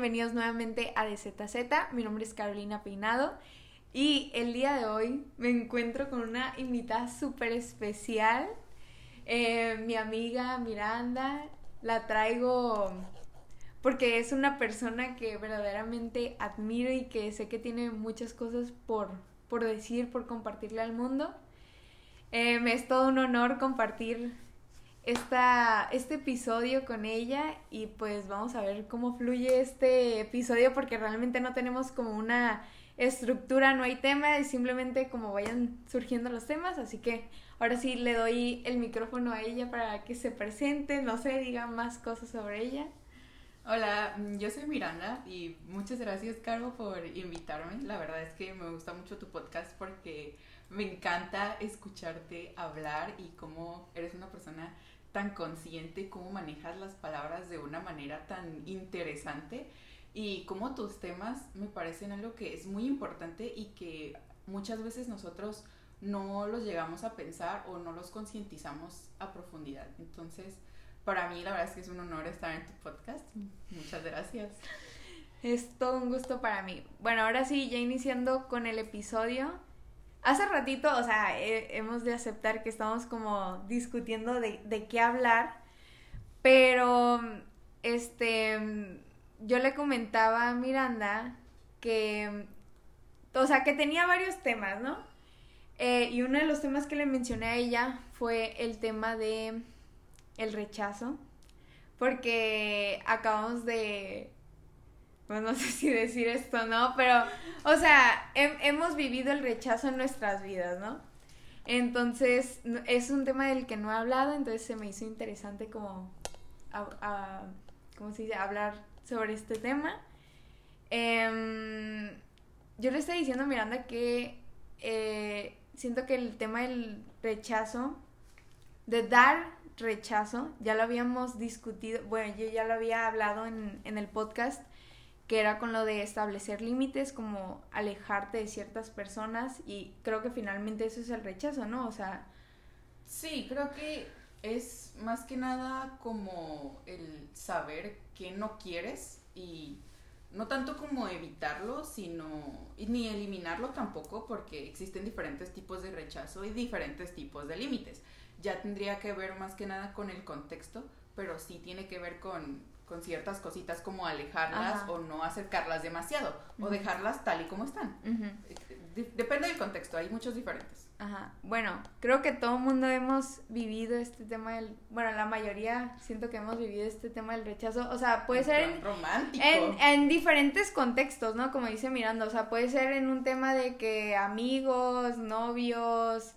bienvenidos nuevamente a DZZ. Mi nombre es Carolina Peinado y el día de hoy me encuentro con una invitada súper especial. Eh, mi amiga Miranda, la traigo porque es una persona que verdaderamente admiro y que sé que tiene muchas cosas por, por decir, por compartirle al mundo. Eh, me es todo un honor compartir esta, este episodio con ella y pues vamos a ver cómo fluye este episodio porque realmente no tenemos como una estructura, no hay tema, es simplemente como vayan surgiendo los temas, así que ahora sí le doy el micrófono a ella para que se presente, no sé, diga más cosas sobre ella. Hola, mm, yo soy Miranda y muchas gracias, Caro, por invitarme. La verdad es que me gusta mucho tu podcast porque me encanta escucharte hablar y cómo eres una persona tan consciente, cómo manejas las palabras de una manera tan interesante y cómo tus temas me parecen algo que es muy importante y que muchas veces nosotros no los llegamos a pensar o no los concientizamos a profundidad. Entonces, para mí la verdad es que es un honor estar en tu podcast. Muchas gracias. Es todo un gusto para mí. Bueno, ahora sí, ya iniciando con el episodio, hace ratito, o sea, hemos de aceptar que estamos como discutiendo de, qué hablar, pero, este, yo le comentaba a Miranda que, o sea, que tenía varios temas, ¿no? Eh, y uno de los temas que le mencioné a ella fue el tema de el rechazo, porque acabamos de pues no sé si decir esto, ¿no? Pero, o sea, hemos vivido el rechazo en nuestras vidas, ¿no? Entonces, es un tema del que no he hablado, entonces se me hizo interesante como, ¿cómo se dice? Hablar sobre este tema. Em, yo le estoy diciendo a Miranda que eh, siento que el tema del rechazo, de dar rechazo, ya lo habíamos discutido, bueno, yo ya lo había hablado en, en el podcast, que era con lo de establecer límites, como alejarte de ciertas personas y creo que finalmente eso es el rechazo, ¿no? O sea... Sí, creo que es más que nada como el saber que no quieres y no tanto como evitarlo, sino ni eliminarlo tampoco, porque existen diferentes tipos de rechazo y diferentes tipos de límites. Ya tendría que ver más que nada con el contexto, pero sí tiene que ver con con ciertas cositas como alejarlas o no acercarlas demasiado o dejarlas tal y como están. depende del contexto, hay muchos diferentes. Ajá. Bueno, creo que todo el mundo hemos vivido este tema del, bueno, la mayoría siento que hemos vivido este tema del rechazo, o sea, puede ser en, romántico. En, en diferentes contextos, ¿no? Como dice Miranda, o sea, puede ser en un tema de que amigos, novios,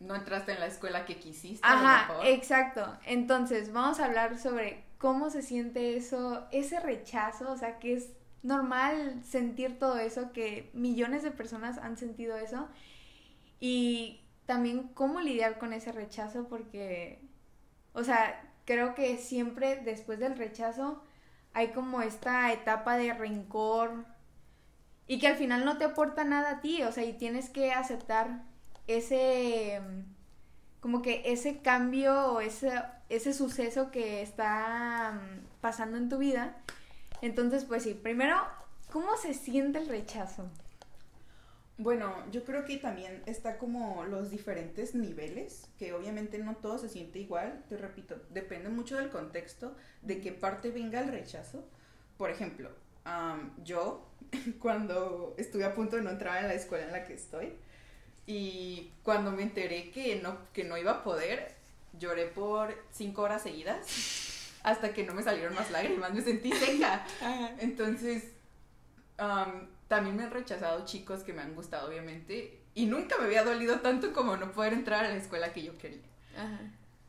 no entraste en la escuela que quisiste. Ajá, exacto. Entonces, vamos a hablar sobre cómo se siente eso, ese rechazo, o sea, que es normal sentir todo eso, que millones de personas han sentido eso, y también cómo lidiar con ese rechazo, porque, o sea, creo que siempre después del rechazo hay como esta etapa de rencor y que al final no te aporta nada a ti, o sea, y tienes que aceptar ese como que ese cambio o ese, ese suceso que está mm, pasando en tu vida. Entonces, pues sí, primero, ¿cómo se siente el rechazo? Bueno, yo creo que también está como los diferentes niveles, que obviamente no todo se siente igual, te repito, depende mucho del contexto, de qué parte venga el rechazo. Por ejemplo, yo cuando estuve a punto de no entrar en la escuela en la que estoy, y cuando me enteré que no, que no iba a poder, lloré por cinco horas seguidas hasta que no me salieron más lágrimas, me sentí seca. Entonces, también me han rechazado chicos que me han gustado, obviamente, y nunca me había dolido tanto como no poder entrar a la escuela que yo quería.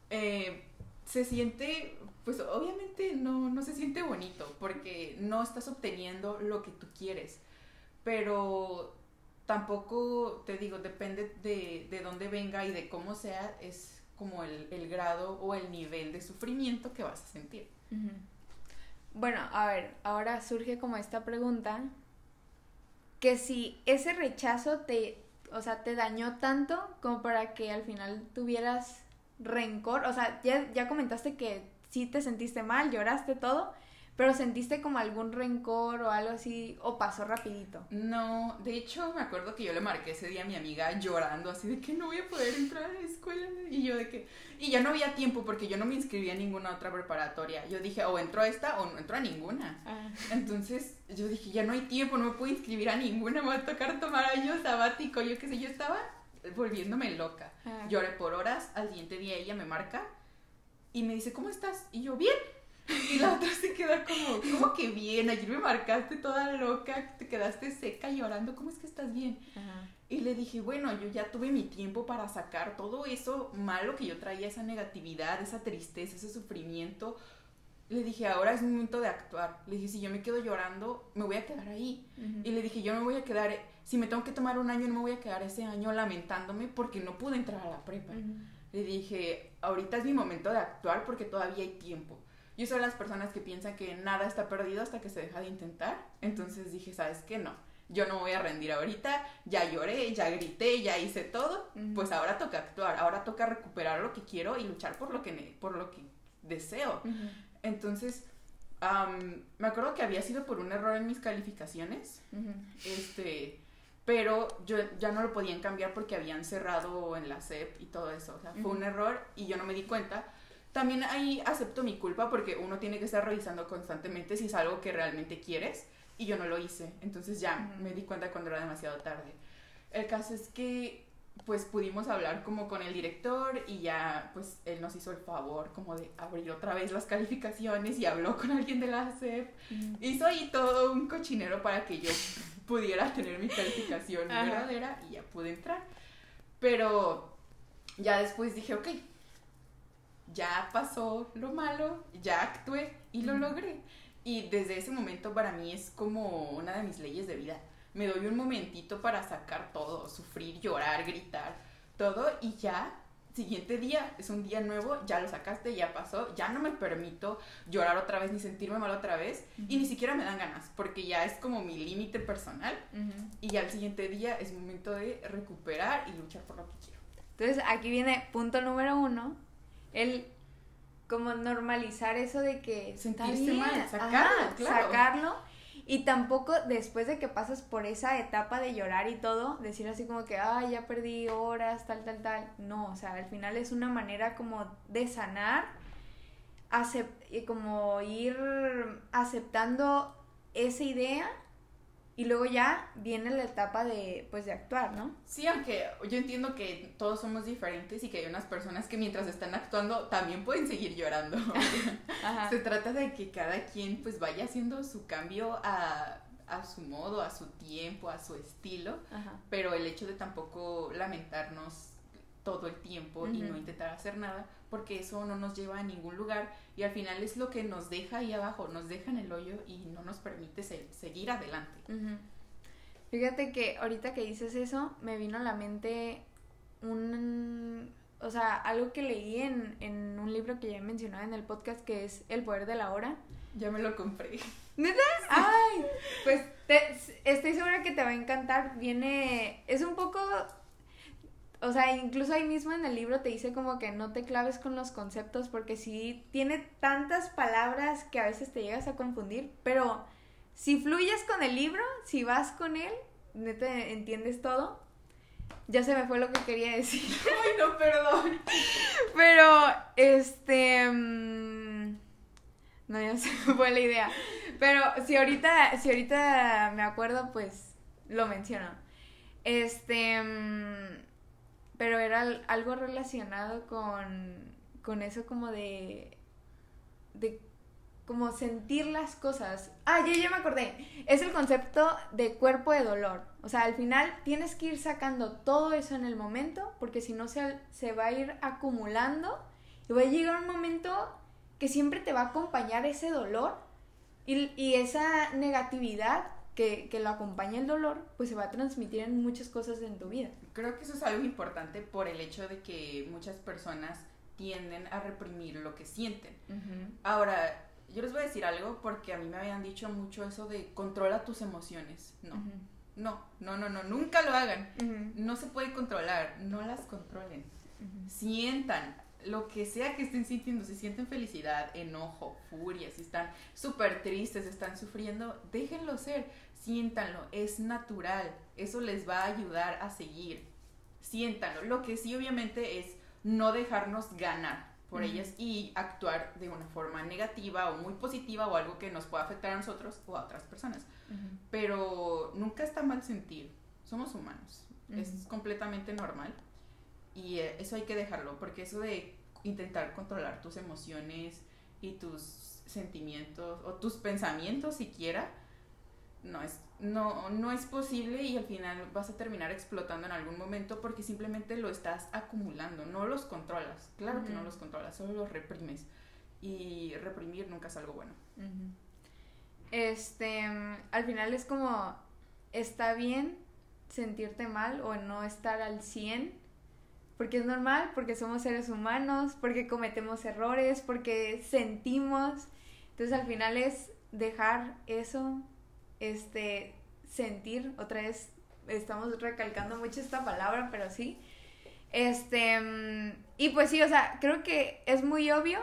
Eh, se siente, pues obviamente no, no se siente bonito porque no estás obteniendo lo que tú quieres, pero tampoco, te digo, depende de, de dónde venga y de cómo sea, es como el, grado o el nivel de sufrimiento que vas a sentir. Bueno, a ver, ahora surge como esta pregunta, que si ese rechazo te, o sea, te dañó tanto como para que al final tuvieras rencor, o sea, ya, ya comentaste que sí te sentiste mal, lloraste todo, pero sentiste como algún rencor o algo así, o pasó rapidito. No, de hecho me acuerdo que yo le marqué ese día a mi amiga llorando así de que no voy a poder entrar a la escuela y yo de que y ya no había tiempo porque yo no me inscribí a ninguna otra preparatoria. Yo dije, o entro a esta o no entro a ninguna. Ah. Entonces yo dije, ya no hay tiempo, no me puedo inscribir a ninguna, me va a tocar tomar año sabático, yo qué sé, yo estaba volviéndome loca. Ah. Lloré por horas, al siguiente día ella me marca y me dice, ¿cómo estás? Y yo, bien. Y la otra se queda como, ¿cómo que bien? Ayer me marcaste toda loca, te quedaste seca llorando, ¿cómo es que estás bien? Y le dije, bueno, yo ya tuve mi tiempo para sacar todo eso malo que yo traía, esa negatividad, esa tristeza, ese sufrimiento. Le dije, ahora es momento de actuar. Le dije, si yo me quedo llorando, me voy a quedar ahí. Y le dije, yo no me voy a quedar, si me tengo que tomar un año, no me voy a quedar ese año lamentándome porque no pude entrar a la prepa. Le dije, ahorita es mi momento de actuar porque todavía hay tiempo. Yo soy de las personas que piensan que nada está perdido hasta que se deja de intentar. Entonces dije, ¿sabes qué? No. Yo no voy a rendir ahorita, ya lloré, ya grité, ya hice todo, pues ahora toca actuar, ahora toca recuperar lo que quiero y luchar por lo que, por lo que deseo. Entonces, me acuerdo que había sido por un error en mis calificaciones, este, pero yo ya no lo podían cambiar porque habían cerrado en la SEP y todo eso, o sea, fue un error y yo no me di cuenta también ahí acepto mi culpa porque uno tiene que estar revisando constantemente si es algo que realmente quieres y yo no lo hice. Entonces ya me di cuenta cuando era demasiado tarde. El caso es que pues pudimos hablar como con el director y ya pues él nos hizo el favor como de abrir otra vez las calificaciones y habló con alguien de la SEP. Hizo ahí todo un cochinero para que yo pudiera tener mi calificación verdadera y ya pude entrar. Pero ya después dije, ok, ya pasó lo malo, ya actué y lo logré. Y desde ese momento para mí es como una de mis leyes de vida. Me doy un momentito para sacar todo, sufrir, llorar, gritar, todo y ya, siguiente día, es un día nuevo, ya lo sacaste, ya pasó, ya no me permito llorar otra vez ni sentirme mal otra vez y ni siquiera me dan ganas porque ya es como mi límite personal y ya el siguiente día es momento de recuperar y luchar por lo que quiero. Entonces aquí viene punto número uno, el como normalizar eso de que sentirse mal, sacarlo, sacarlo y tampoco después de que pasas por esa etapa de llorar y todo, decir así como que, ay, ya perdí horas, tal, tal, tal. No, o sea, al final es una manera como de sanar y como ir aceptando esa idea y luego ya viene la etapa de, pues, de actuar, ¿no? Sí, aunque yo entiendo que todos somos diferentes y que hay unas personas que mientras están actuando también pueden seguir llorando. Se trata de que cada quien pues vaya haciendo su cambio a, a su modo, a su tiempo, a su estilo, pero el hecho de tampoco lamentarnos todo el tiempo y no intentar hacer nada, porque eso no nos lleva a ningún lugar y al final es lo que nos deja ahí abajo, nos deja en el hoyo y no nos permite seguir adelante. Fíjate que ahorita que dices eso, me vino a la mente un, o sea, algo que leí en, en un libro que ya he mencionado en el podcast que es El poder de la hora. Ya me lo compré. ¿Neta? Ay, pues estoy segura que te va a encantar. Viene, es un poco o sea, incluso ahí mismo en el libro te dice como que no te claves con los conceptos porque sí tiene tantas palabras que a veces te llegas a confundir, pero si fluyes con el libro, si vas con él, neta entiendes todo. Ya se me fue lo que quería decir. Ay, no, perdón. Pero, este... Mm, no, ya se me fue la idea. Pero si ahorita, si ahorita me acuerdo, pues lo menciono. Este... Mm, pero era algo relacionado con, con eso como de, de como sentir las cosas. Ah, ya, ya me acordé. Es el concepto de cuerpo de dolor. O sea, al final tienes que ir sacando todo eso en el momento, porque si no se, se va a ir acumulando y va a llegar un momento que siempre te va a acompañar ese dolor y, y esa negatividad que, que, lo acompaña el dolor, pues se va a transmitir en muchas cosas en tu vida. Creo que eso es algo importante por el hecho de que muchas personas tienden a reprimir lo que sienten. Ahora, yo les voy a decir algo porque a mí me habían dicho mucho eso de controla tus emociones. No. No, no, no, no, nunca lo hagan. No se puede controlar, no las controlen. Sientan, lo que sea que estén sintiendo, si sienten felicidad, enojo, furia, si están súper tristes, están sufriendo, déjenlo ser, siéntanlo, es natural, eso les va a ayudar a seguir, siéntanlo. Lo que sí obviamente es no dejarnos ganar por ellas y actuar de una forma negativa o muy positiva o algo que nos pueda afectar a nosotros o a otras personas. Pero nunca está mal sentir, somos humanos, es completamente normal. Y eh, eso hay que dejarlo, porque eso de intentar controlar tus emociones y tus sentimientos o tus pensamientos siquiera, no es, no, no es posible y al final vas a terminar explotando en algún momento porque simplemente lo estás acumulando, no los controlas, claro que no los controlas, solo los reprimes y reprimir nunca es algo bueno. Este, al final es como, está bien sentirte mal o no estar al 100 porque es normal, porque somos seres humanos, porque cometemos errores, porque sentimos. Entonces al final es dejar eso, este, sentir, otra vez estamos recalcando mucho esta palabra, pero sí. Este, y pues sí, o sea, creo que es muy obvio,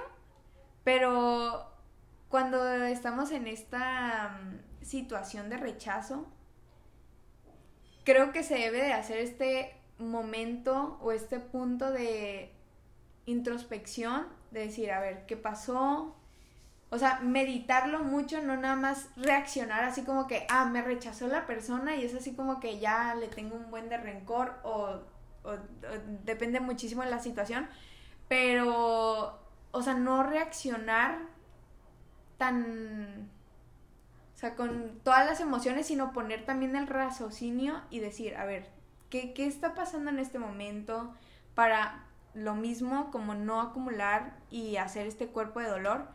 pero cuando estamos en esta mm, situación de rechazo, creo que se debe de hacer este momento o este punto de introspección, de decir, a ver, ¿qué pasó? O sea, meditarlo mucho, no nada más reaccionar así como que, ah, me rechazó la persona y es así como que ya le tengo un buen de rencor o, depende muchísimo de la situación, pero, o sea, no reaccionar tan, o sea, con todas las emociones, sino poner también el raciocinio y decir, a ver, ¿Qué, está pasando en este momento para lo mismo como no acumular y hacer este cuerpo de dolor?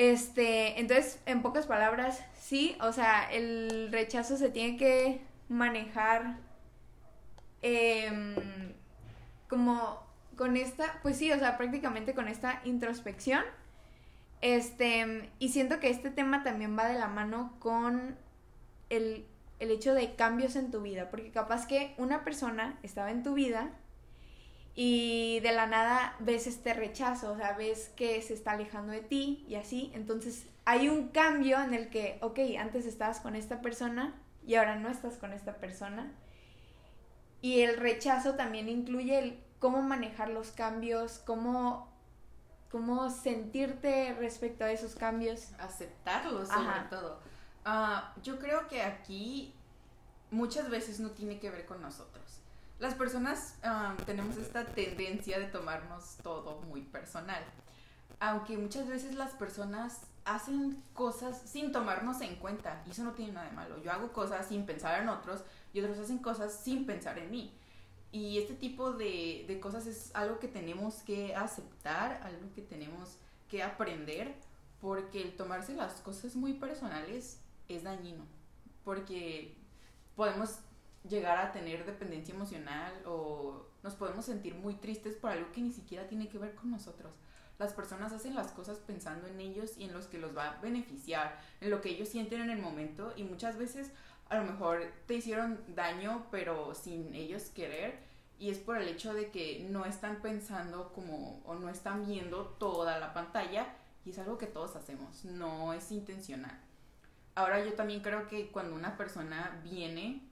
Este, entonces, en pocas palabras, sí, o sea, el rechazo se tiene que manejar em, como con esta, pues sí, o sea, prácticamente con esta introspección. Este, y siento que este tema también va de la mano con el el hecho de cambios en tu vida, porque capaz que una persona estaba en tu vida y de la nada ves este rechazo, o sea, ves que se está alejando de ti y así, entonces hay un cambio en el que, ok, antes estabas con esta persona y ahora no estás con esta persona. Y el rechazo también incluye el cómo manejar los cambios, cómo, cómo sentirte respecto a esos cambios. Aceptarlos sobre todo. Ah, yo creo que aquí muchas veces no tiene que ver con nosotros. Las personas ah, tenemos esta tendencia de tomarnos todo muy personal. Aunque muchas veces las personas hacen cosas sin tomarnos en cuenta. Y eso no tiene nada de malo. Yo hago cosas sin pensar en otros y otros hacen cosas sin pensar en mí. Y este tipo de, de cosas es algo que tenemos que aceptar, algo que tenemos que aprender, porque el tomarse las cosas muy personales es dañino, porque podemos llegar a tener dependencia emocional o nos podemos sentir muy tristes por algo que ni siquiera tiene que ver con nosotros. Las personas hacen las cosas pensando en ellos y en los que los va a beneficiar, en lo que ellos sienten en el momento y muchas veces a lo mejor te hicieron daño pero sin ellos querer y es por el hecho de que no están pensando como o no están viendo toda la pantalla y es algo que todos hacemos, no es intencional. Ahora yo también creo que cuando una persona viene,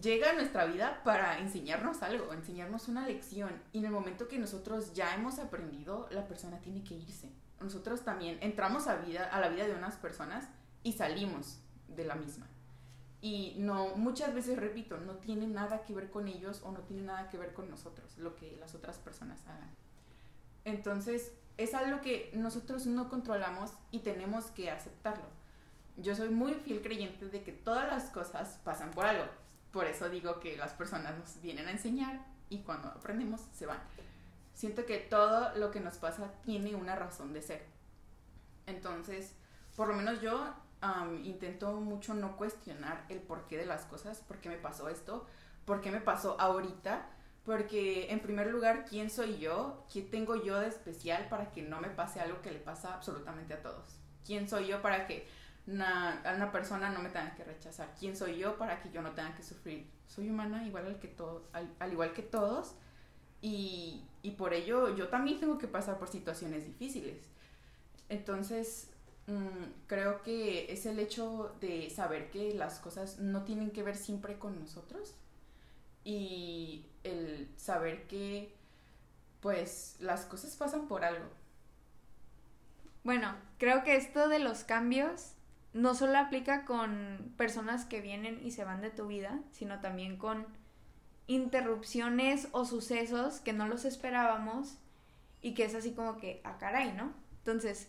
llega a nuestra vida para enseñarnos algo, enseñarnos una lección. Y en el momento que nosotros ya hemos aprendido, la persona tiene que irse. Nosotros también entramos a, vida, a la vida de unas personas y salimos de la misma. Y no, muchas veces repito, no tiene nada que ver con ellos o no tiene nada que ver con nosotros, lo que las otras personas hagan. Entonces, es algo que nosotros no controlamos y tenemos que aceptarlo. Yo soy muy fiel creyente de que todas las cosas pasan por algo. Por eso digo que las personas nos vienen a enseñar y cuando aprendemos se van. Siento que todo lo que nos pasa tiene una razón de ser. Entonces, por lo menos yo intento mucho no cuestionar el porqué de las cosas, por qué me pasó esto, por qué me pasó ahorita, porque en primer lugar, ¿quién soy yo? ¿Qué tengo yo de especial para que no me pase algo que le pasa absolutamente a todos? ¿Quién soy yo para que a una persona no me tenga que rechazar? ¿Quién soy yo para que yo no tenga que sufrir? Soy humana igual, al, que todo, al, igual que todos y y por ello yo también tengo que pasar por situaciones difíciles. Entonces, mm, creo que es el hecho de saber que las cosas no tienen que ver siempre con nosotros y el saber que pues las cosas pasan por algo. Bueno, creo que esto de los cambios no solo aplica con personas que vienen y se van de tu vida, sino también con interrupciones o sucesos que no los esperábamos y que es así como que, a ah, caray, ¿no? Entonces,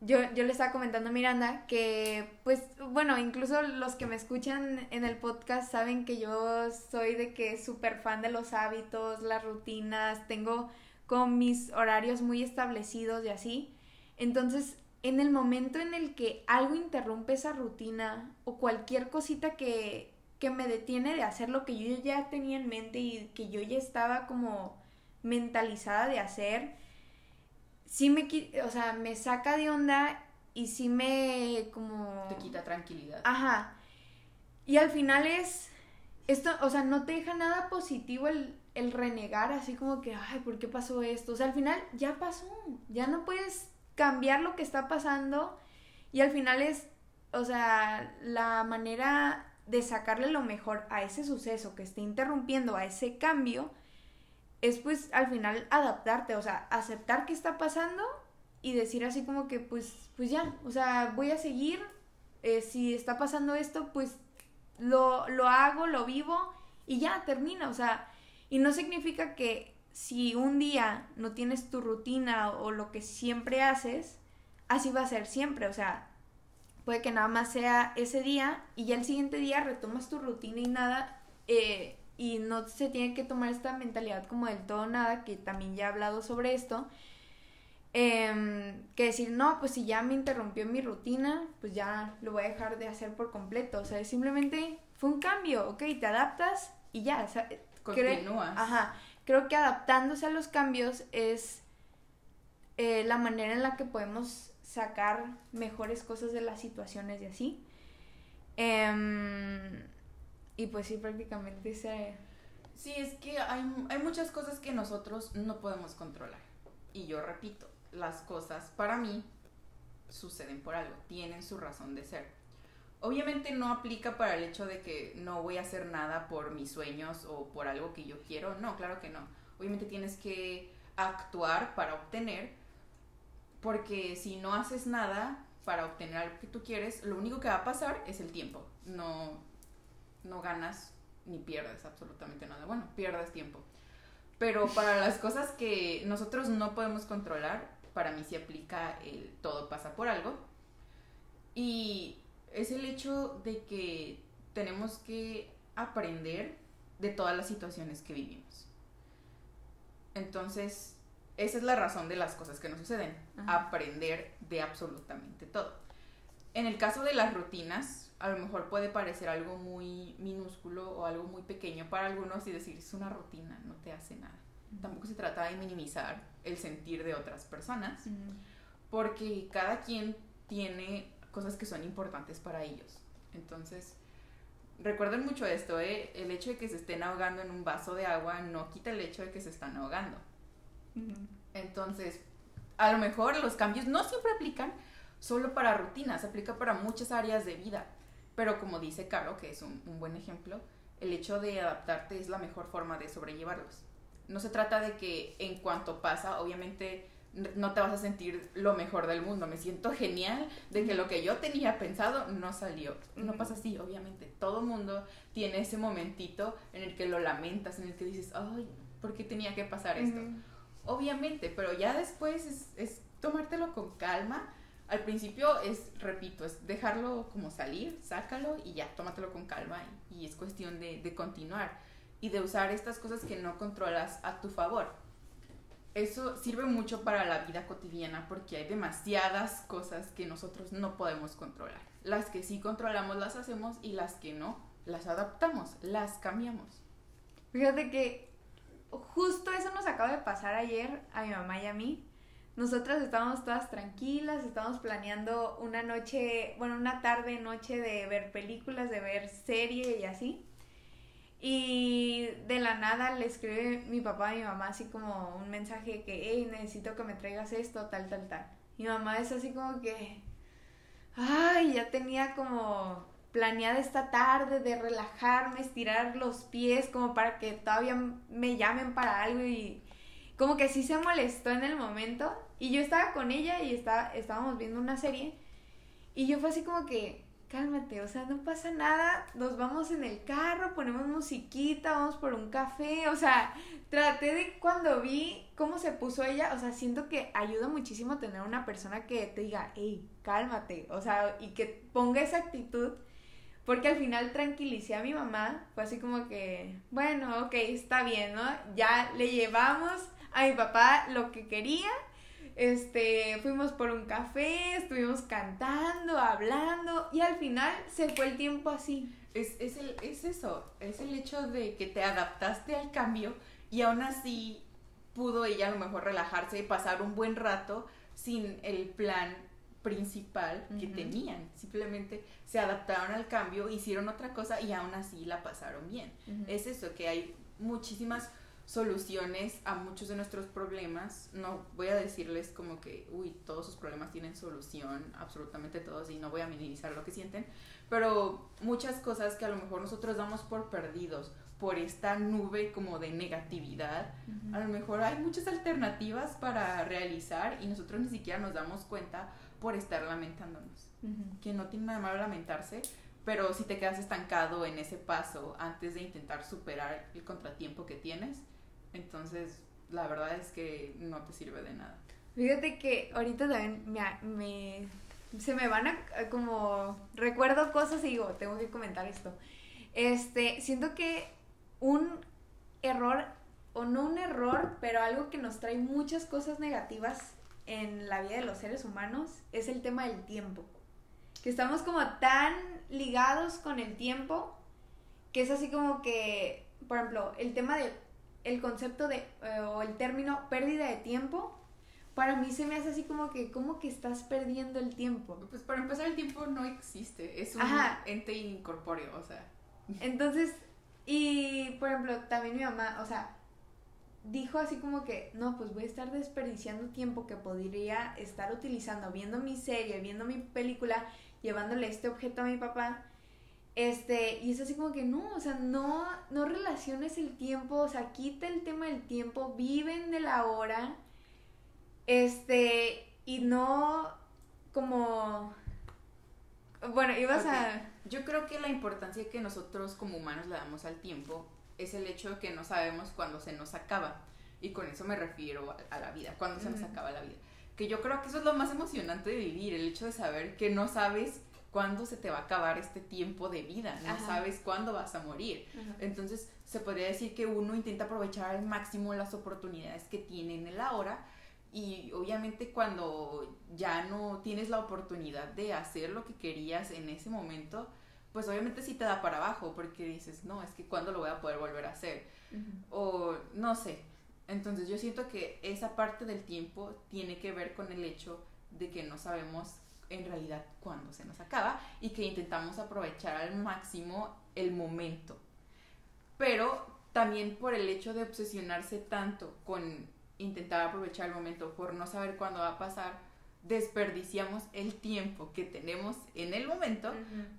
yo, yo le estaba comentando a Miranda que, pues, bueno, incluso los que me escuchan en el podcast saben que yo soy de que súper fan de los hábitos, las rutinas, tengo con mis horarios muy establecidos y así. Entonces, en el momento en el que algo interrumpe esa rutina o cualquier cosita que, que me detiene de hacer lo que yo ya tenía en mente y que yo ya estaba como mentalizada de hacer, sí me, o sea, me saca de onda y sí me como... Te quita tranquilidad. Ajá. Y al final es, esto, o sea, no te deja nada positivo el, el renegar así como que, ay, ¿por qué pasó esto? O sea, al final ya pasó, ya no puedes cambiar lo que está pasando y al final es, o sea, la manera de sacarle lo mejor a ese suceso que esté interrumpiendo, a ese cambio, es pues al final adaptarte, o sea, aceptar que está pasando y decir así como que pues, pues ya, o sea, voy a seguir, eh, si está pasando esto, pues lo, lo hago, lo vivo y ya termina, o sea, y no significa que si un día no tienes tu rutina o lo que siempre haces, así va a ser siempre, o sea, puede que nada más sea ese día y ya el siguiente día retomas tu rutina y nada, eh, y no se tiene que tomar esta mentalidad como del todo nada, que también ya he hablado sobre esto, em, que decir, no, pues si ya me interrumpió mi rutina, pues ya lo voy a dejar de hacer por completo, o sea, simplemente fue un cambio, ok, te adaptas y ya, o sea, continúas. ajá, creo que adaptándose a los cambios es eh, la manera en la que podemos sacar mejores cosas de las situaciones y así. Em, y pues sí, prácticamente se... Sí, es que hay, hay muchas cosas que nosotros no podemos controlar. Y yo repito, las cosas para mí suceden por algo, tienen su razón de ser. Obviamente no aplica para el hecho de que no voy a hacer nada por mis sueños o por algo que yo quiero. No, claro que no. Obviamente tienes que actuar para obtener, porque si no haces nada para obtener algo que tú quieres, lo único que va a pasar es el tiempo. No, no ganas ni pierdes absolutamente nada. Bueno, pierdes tiempo. Pero para las cosas que nosotros no podemos controlar, para mí sí aplica el todo pasa por algo. Y es el hecho de que tenemos que aprender de todas las situaciones que vivimos. Entonces, esa es la razón de las cosas que nos suceden, aprender de absolutamente todo. En el caso de las rutinas, a lo mejor puede parecer algo muy minúsculo o algo muy pequeño para algunos y decir es una rutina, no te hace nada. Tampoco se trata de minimizar el sentir de otras personas, porque cada quien tiene cosas que son importantes para ellos. Entonces, recuerden mucho esto, ¿eh? el hecho de que se estén ahogando en un vaso de agua no quita el hecho de que se están ahogando. Entonces, a lo mejor los cambios no siempre aplican solo para rutinas, aplica para muchas áreas de vida. Pero como dice Caro, que es un, buen ejemplo, el hecho de adaptarte es la mejor forma de sobrellevarlos. No se trata de que en cuanto pasa, obviamente no te vas a sentir lo mejor del mundo. Me siento genial de que lo que yo tenía pensado no salió. No pasa así, obviamente. Todo mundo tiene ese momentito en el que lo lamentas, en el que dices, ay, ¿por qué tenía que pasar esto? Obviamente, pero ya después es, es tomártelo con calma al principio es, repito, es dejarlo como salir, sácalo y ya, tómatelo con calma y, es cuestión de, de, continuar y de usar estas cosas que no controlas a tu favor. Eso sirve mucho para la vida cotidiana porque hay demasiadas cosas que nosotros no podemos controlar. Las que sí controlamos las hacemos y las que no las adaptamos, las cambiamos. Fíjate que justo eso nos acaba de pasar ayer a mi mamá y a mí nosotras estábamos todas tranquilas, estábamos planeando una noche, bueno, una tarde, noche de ver películas, de ver serie y así. Y de la nada le escribe mi papá a mi mamá así como un mensaje que, hey, necesito que me traigas esto, tal, tal, tal. Mi mamá es así como que, ay, ya tenía como planeada esta tarde de relajarme, estirar los pies como para que todavía me llamen para algo y como que sí se molestó en el momento y yo estaba con ella y estaba, estábamos viendo una serie y yo fue así como que, cálmate, o sea, no pasa nada, nos vamos en el carro, ponemos musiquita, vamos por un café, o sea, traté de cuando vi cómo se puso ella, o sea, siento que ayuda muchísimo tener una persona que te diga, hey, cálmate, o sea, y que ponga esa actitud, porque al final tranquilicé a mi mamá, fue así como que, bueno, ok, está bien, ¿no? Ya le llevamos a mi papá lo que quería este, fuimos por un café, estuvimos cantando, hablando y al final se fue el tiempo así. Es, es, el, es eso, es el hecho de que te adaptaste al cambio y aún así pudo ella a lo mejor relajarse y pasar un buen rato sin el plan principal que tenían. Simplemente se adaptaron al cambio, hicieron otra cosa y aún así la pasaron bien. Es eso, que hay muchísimas soluciones a muchos de nuestros problemas. No voy a decirles como que, uy, todos sus problemas tienen solución, absolutamente todos, y no voy a minimizar lo que sienten, pero muchas cosas que a lo mejor nosotros damos por perdidos por esta nube como de negatividad, a lo mejor hay muchas alternativas para realizar y nosotros ni siquiera nos damos cuenta por estar lamentándonos. Que no tiene nada malo lamentarse, pero si te quedas estancado en ese paso antes de intentar superar el contratiempo que tienes, entonces, la verdad es que no te sirve de nada. Fíjate que ahorita también me, se me van a como recuerdo cosas y digo, tengo que comentar esto. Este, siento que un error o no un error, pero algo que nos trae muchas cosas negativas en la vida de los seres humanos es el tema del tiempo. Que estamos como tan ligados con el tiempo que es así como que, por ejemplo, el tema de el concepto de, eh, o el término pérdida de tiempo, para mí se me hace así como que, ¿cómo que estás perdiendo el tiempo? Pues para empezar, el tiempo no existe, es un ente incorpóreo, o sea. Entonces, y por ejemplo, también mi mamá, o sea, dijo así como que, no, pues voy a estar desperdiciando tiempo que podría estar utilizando viendo mi serie, viendo mi película, llevándole este objeto a mi papá este, y es así como que no, o sea, no, no relaciones el tiempo, o sea, quita el tema del tiempo, viven de la hora, este, y no como, bueno, ibas a... Yo creo que la importancia que nosotros como humanos le damos al tiempo es el hecho de que no sabemos cuándo se nos acaba. Y con eso me refiero a, la vida, cuándo se nos acaba la vida. Que yo creo que eso es lo más emocionante de vivir, el hecho de saber que no sabes cuándo se te va a acabar este tiempo de vida, no sabes cuándo vas a morir. Entonces, se podría decir que uno intenta aprovechar al máximo las oportunidades que tiene en el ahora y obviamente cuando ya no tienes la oportunidad de hacer lo que querías en ese momento, pues obviamente sí te da para abajo porque dices, no, es que cuándo lo voy a poder volver a hacer. O no sé. Entonces yo siento que esa parte del tiempo tiene que ver con el hecho de que no sabemos en realidad cuando se nos acaba y que intentamos aprovechar al máximo el momento. Pero también por el hecho de obsesionarse tanto con intentar aprovechar el momento, por no saber cuándo va a pasar, desperdiciamos el tiempo que tenemos en el momento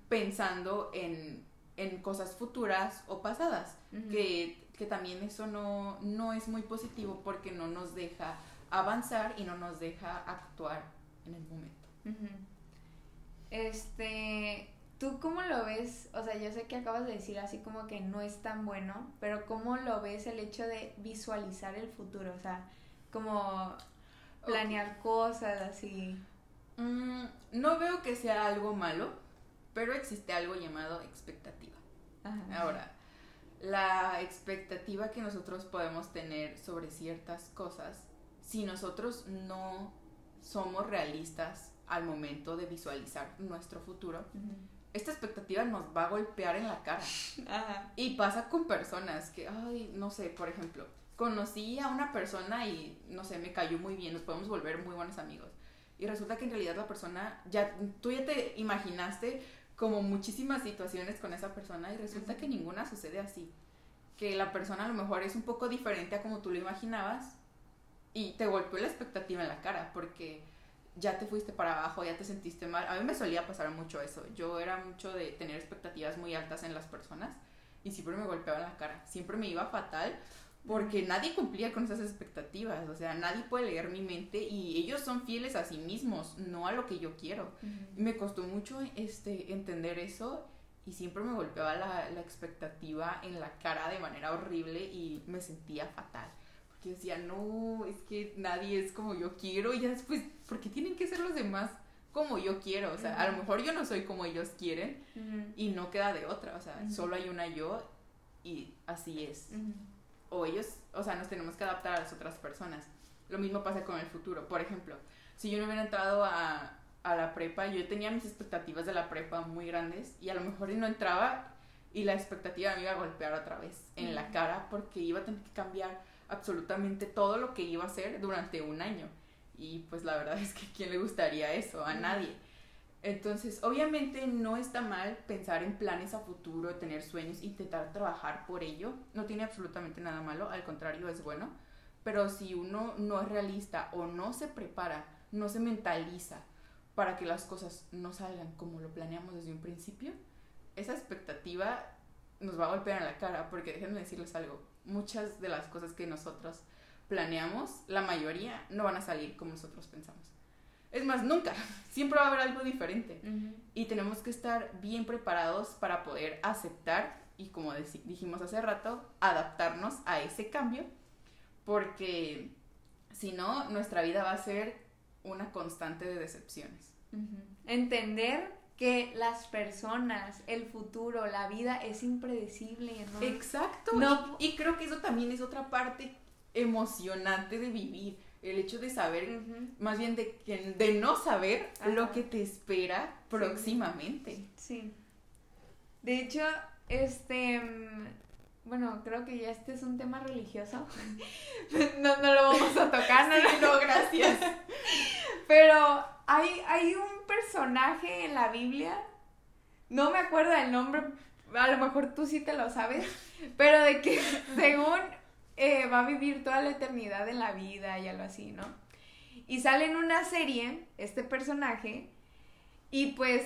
pensando en, cosas futuras o pasadas, que, que, también eso no, no es muy positivo porque no nos deja avanzar y no nos deja actuar en el momento. Este, ¿tú cómo lo ves? O sea, yo sé que acabas de decir así como que no es tan bueno, pero ¿cómo lo ves el hecho de visualizar el futuro? O sea, como planear cosas así. Mm, no veo que sea algo malo, pero existe algo llamado expectativa. Ahora, la expectativa que nosotros podemos tener sobre ciertas cosas, si nosotros no somos realistas al momento de visualizar nuestro futuro, esta expectativa nos va a golpear en la cara. Y pasa con personas que, ay, no sé, por ejemplo, conocí a una persona y, no sé, me cayó muy bien, nos podemos volver muy buenos amigos. Y resulta que en realidad la persona, ya, tú ya te imaginaste como muchísimas situaciones con esa persona y resulta que ninguna sucede así. que la persona a lo mejor es un poco diferente a como tú lo imaginabas y te golpeó la expectativa en la cara porque ya te fuiste para abajo, ya te sentiste mal. A mí me solía pasar mucho eso. Yo era mucho de tener expectativas muy altas en las personas y siempre me golpeaba en la cara. Siempre me iba fatal porque nadie cumplía con esas expectativas. O sea, nadie puede leer mi mente y ellos son fieles a sí mismos, no a lo que yo quiero. Me costó mucho este, entender eso y siempre me golpeaba la, la expectativa en la cara de manera horrible y me sentía fatal que decía, no, es que nadie es como yo quiero y ya después, ¿por qué tienen que ser los demás como yo quiero? O sea, a lo mejor yo no soy como ellos quieren y no queda de otra, o sea, solo hay una yo y así es. O ellos, o sea, nos tenemos que adaptar a las otras personas. Lo mismo pasa con el futuro. Por ejemplo, si yo no hubiera entrado a, a la prepa, yo tenía mis expectativas de la prepa muy grandes y a lo mejor no entraba y la expectativa me iba a golpear otra vez en la cara porque iba a tener que cambiar absolutamente todo lo que iba a hacer durante un año. Y pues la verdad es que ¿a quién le gustaría eso? A nadie. Entonces, obviamente no está mal pensar en planes a futuro, tener sueños, intentar trabajar por ello. No tiene absolutamente nada malo, al contrario, es bueno. Pero si uno no es realista o no se prepara, no se mentaliza para que las cosas no salgan como lo planeamos desde un principio, esa expectativa nos va a golpear en la cara, porque déjenme decirles algo, muchas de las cosas que nosotros planeamos, la mayoría no van a salir como nosotros pensamos. Es más, nunca, siempre va a haber algo diferente. Y tenemos que estar bien preparados para poder aceptar y, como dijimos hace rato, adaptarnos a ese cambio, porque si no, nuestra vida va a ser una constante de decepciones. Entender que las personas, el futuro, la vida es impredecible, ¿no? Exacto. Y, creo que eso también es otra parte emocionante de vivir. El hecho de saber, más bien de, que, de no saber lo que te espera próximamente. Sí. De hecho, este, bueno, creo que ya este es un tema religioso. no, no lo vamos a tocar, no, no, gracias. Pero hay, hay un personaje en la Biblia, no me acuerdo del nombre, a lo mejor tú sí te lo sabes, pero de que según eh, va a vivir toda la eternidad en la vida y algo así, ¿no? Y sale en una serie este personaje y pues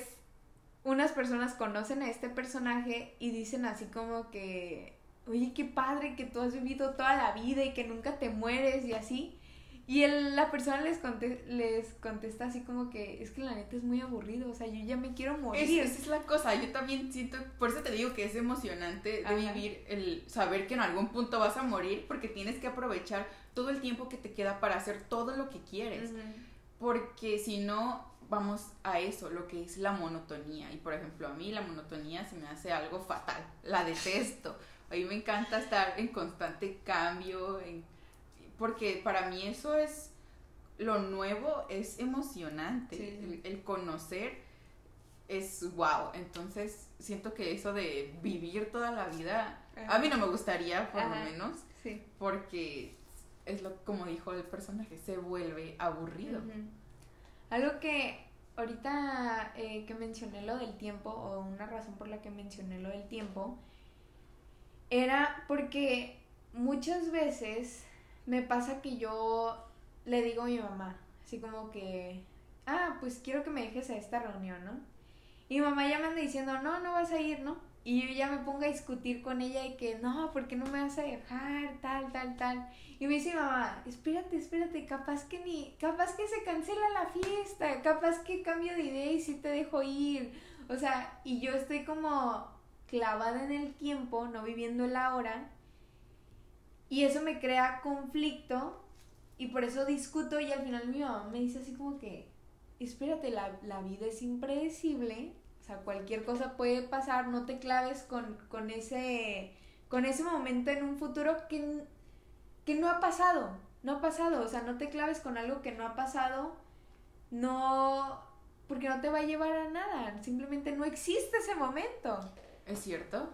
unas personas conocen a este personaje y dicen así como que, oye, qué padre que tú has vivido toda la vida y que nunca te mueres y así. Y la persona les, les contesta así como que es que la neta es muy aburrido, o sea, yo ya me quiero morir. esa es la cosa, yo también siento, por eso te digo que es emocionante de vivir el saber que en algún punto vas a morir porque tienes que aprovechar todo el tiempo que te queda para hacer todo lo que quieres. Porque si no, vamos a eso, lo que es la monotonía. Y por ejemplo, a mí la monotonía se me hace algo fatal, la detesto. A mí me encanta estar en constante cambio, en porque para mí eso es lo nuevo, es emocionante. El, conocer es wow. Entonces siento que eso de vivir toda la vida, a mí no me gustaría por lo menos, porque es lo como dijo el personaje, se vuelve aburrido. Algo que ahorita eh, que mencioné lo del tiempo, o una razón por la que mencioné lo del tiempo, era porque muchas veces me pasa que yo le digo a mi mamá, así como que, ah, pues quiero que me dejes a esta reunión, ¿no? Y mi mamá ya me anda diciendo, no, no vas a ir, ¿no? Y yo ya me pongo a discutir con ella y que, no, ¿por qué no me vas a dejar? Tal, tal, tal. Y me dice mamá, espérate, espérate, capaz que ni, capaz que se cancela la fiesta, capaz que cambio de idea y sí te dejo ir. O sea, y yo estoy como clavada en el tiempo, no viviendo la hora y eso me crea conflicto y por eso discuto y al final mi mamá me dice así como que, espérate, la, vida es impredecible, o sea, cualquier cosa puede pasar, no te claves con, con, ese, con ese momento en un futuro que, que no ha pasado, no ha pasado, o sea, no te claves con algo que no ha pasado, no, porque no te va a llevar a nada, simplemente no existe ese momento. ¿Es cierto?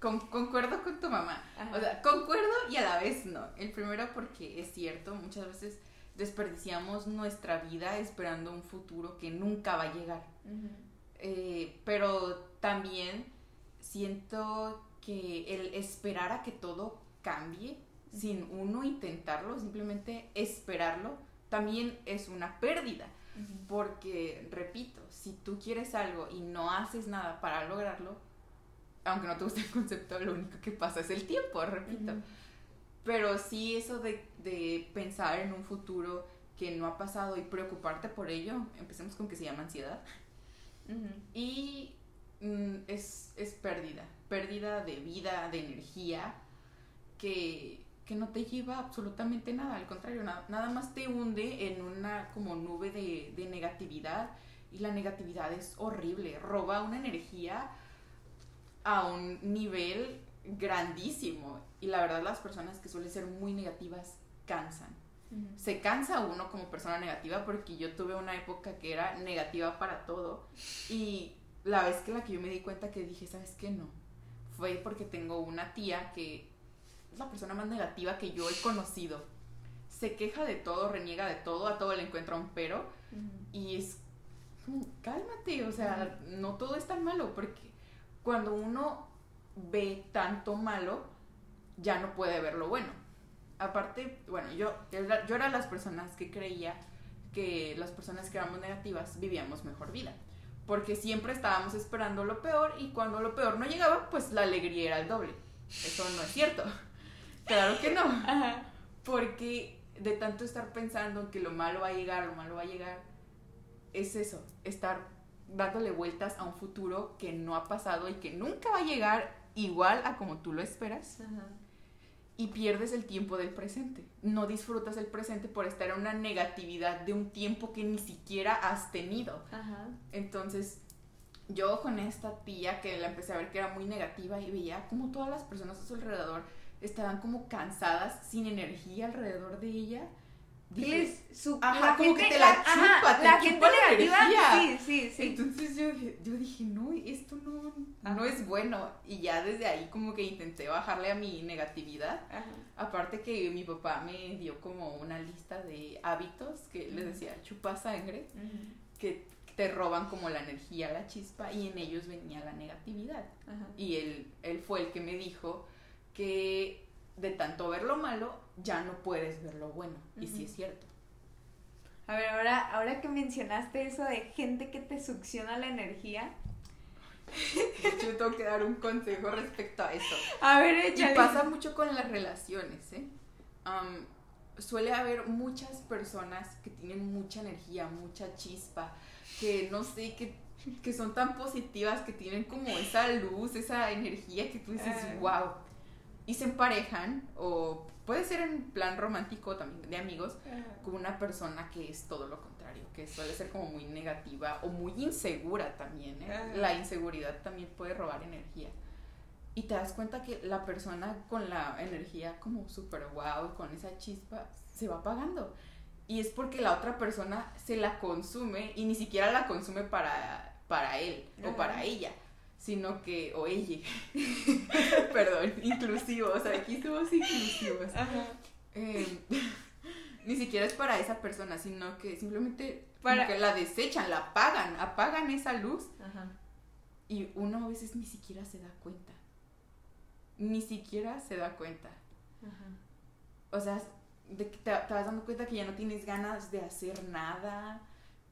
Concuerdo con tu mamá. O sea, concuerdo y a la vez no. El primero porque es cierto, muchas veces desperdiciamos nuestra vida esperando un futuro que nunca va a llegar. Eh, pero también siento que el esperar a que todo cambie sin uno intentarlo, simplemente esperarlo, también es una pérdida. Porque, repito, si tú quieres algo y no haces nada para lograrlo, aunque no te guste el concepto, lo único que pasa es el tiempo, repito. Pero sí eso de, de, pensar en un futuro que no ha pasado y preocuparte por ello, empecemos con que se llama ansiedad. Y mm, es, es pérdida, pérdida de vida, de energía, que que no te lleva absolutamente nada, al contrario, nada, nada más te hunde en una como nube de, de, negatividad y la negatividad es horrible, roba una energía a un nivel grandísimo y la verdad las personas que suelen ser muy negativas cansan. Se cansa uno como persona negativa porque yo tuve una época que era negativa para todo y la vez que la que yo me di cuenta que dije, ¿sabes qué? No. Fue porque tengo una tía que la persona más negativa que yo he conocido. Se queja de todo, reniega de todo, a todo le encuentra un pero. Y es, cálmate, o sea, no todo es tan malo, porque cuando uno ve tanto malo, ya no puede ver lo bueno. Aparte, bueno, yo, yo era las personas que creía que las personas que éramos negativas vivíamos mejor vida. Porque siempre estábamos esperando lo peor y cuando lo peor no llegaba, pues la alegría era el doble. Eso no es cierto. Claro que no. Porque de tanto estar pensando que lo malo va a llegar, lo malo va a llegar, es eso, estar dándole vueltas a un futuro que no ha pasado y que nunca va a llegar igual a como tú lo esperas. Y pierdes el tiempo del presente. No disfrutas el presente por estar en una negatividad de un tiempo que ni siquiera has tenido. Entonces, yo con esta tía que la empecé a ver que era muy negativa y veía como todas las personas a su alrededor estaban como cansadas, sin energía alrededor de ella. Dije, su, ajá, como que te la, chupa, te la chupa la energía. Sí, sí, sí. Entonces yo, yo dije, no, esto no, no es bueno. Y ya desde ahí como que intenté bajarle a mi negatividad. Aparte que mi papá me dio como una lista de hábitos que les decía, chupa sangre, que te roban como la energía, la chispa, y en ellos venía la negatividad. Y él, él fue el que me dijo que de tanto ver lo malo, ya no puedes ver lo bueno. Y sí es cierto. A ver, ahora, ahora que mencionaste eso de gente que te succiona la energía. Yo tengo que dar un consejo respecto a eso. A ver, échale. Y pasa mucho con las relaciones, ¿eh? suele haber muchas personas que tienen mucha energía, mucha chispa, que no sé, que, que son tan positivas, que tienen como esa luz, esa energía que tú dices, wow ah y se emparejan, o puede ser en plan romántico también de amigos, con una persona que es todo lo contrario, que suele ser como muy negativa o muy insegura también. ¿eh? La inseguridad también puede robar energía. Y te das cuenta que la persona con la energía como súper wow, con esa chispa, se va apagando. Y es porque la otra persona se la consume y ni siquiera la consume para, para él o para ella sino que, o ella, perdón, inclusivo, o sea, aquí somos inclusivos. Eh, ni siquiera es para esa persona, sino que simplemente para que la desechan, la apagan, apagan esa luz. Y uno a veces ni siquiera se da cuenta. Ni siquiera se da cuenta. O sea, de que te, te vas dando cuenta que ya no tienes ganas de hacer nada,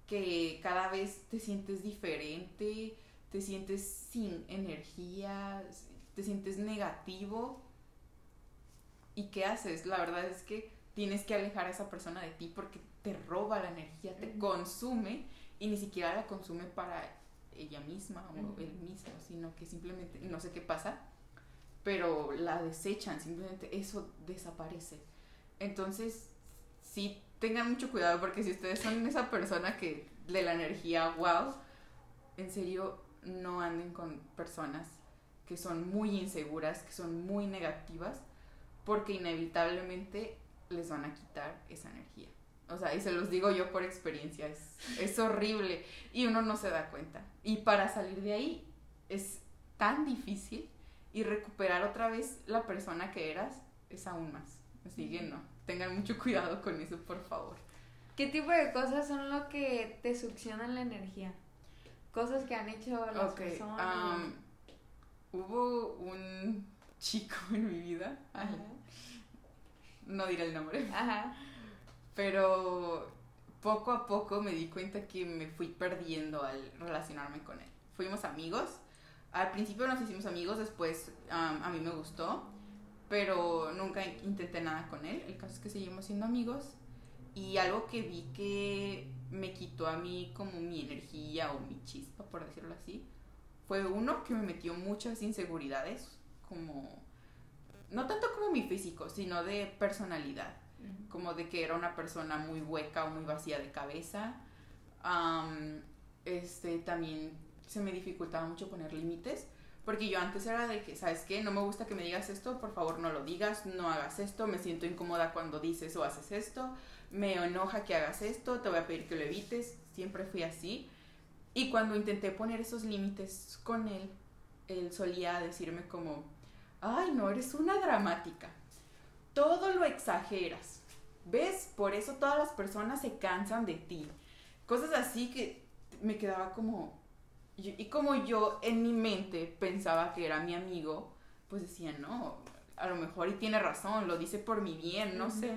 que cada vez te sientes diferente, te sientes sin energía, te sientes negativo. ¿Y qué haces? La verdad es que tienes que alejar a esa persona de ti porque te roba la energía, te consume y ni siquiera la consume para ella misma o él mismo, sino que simplemente, no sé qué pasa, pero la desechan, simplemente eso desaparece. Entonces, sí, tengan mucho cuidado porque si ustedes son esa persona que de la energía, wow, en serio, no anden con personas que son muy inseguras, que son muy negativas, porque inevitablemente les van a quitar esa energía. O sea, y se los digo yo por experiencia, es, es horrible y uno no se da cuenta. Y para salir de ahí es tan difícil y recuperar otra vez la persona que eras es aún más. Así que no, tengan mucho cuidado con eso, por favor. ¿Qué tipo de cosas son lo que te succionan la energía? Cosas que han hecho las personas. hubo un chico en mi vida, no diré el nombre, Ajá. pero poco a poco me di cuenta que me fui perdiendo al relacionarme con él. Fuimos amigos, al principio nos hicimos amigos, después um, a mí me gustó, pero nunca intenté nada con él. El caso es que seguimos siendo amigos y algo que vi que me quitó a mí como mi energía o mi chispa, por decirlo así, fue uno que me metió muchas inseguridades, como no tanto como mi físico, sino de personalidad, como de que era una persona muy hueca o muy vacía de cabeza. Um, este también se me dificultaba mucho poner límites. Porque yo antes era de que, ¿sabes qué? No me gusta que me digas esto, por favor no lo digas, no hagas esto, me siento incómoda cuando dices o haces esto, me enoja que hagas esto, te voy a pedir que lo evites, siempre fui así. Y cuando intenté poner esos límites con él, él solía decirme como, ay, no, eres una dramática, todo lo exageras, ¿ves? Por eso todas las personas se cansan de ti. Cosas así que me quedaba como, y como yo en mi mente pensaba que era mi amigo, pues decía, no, a lo mejor y tiene razón, lo dice por mi bien, no sé.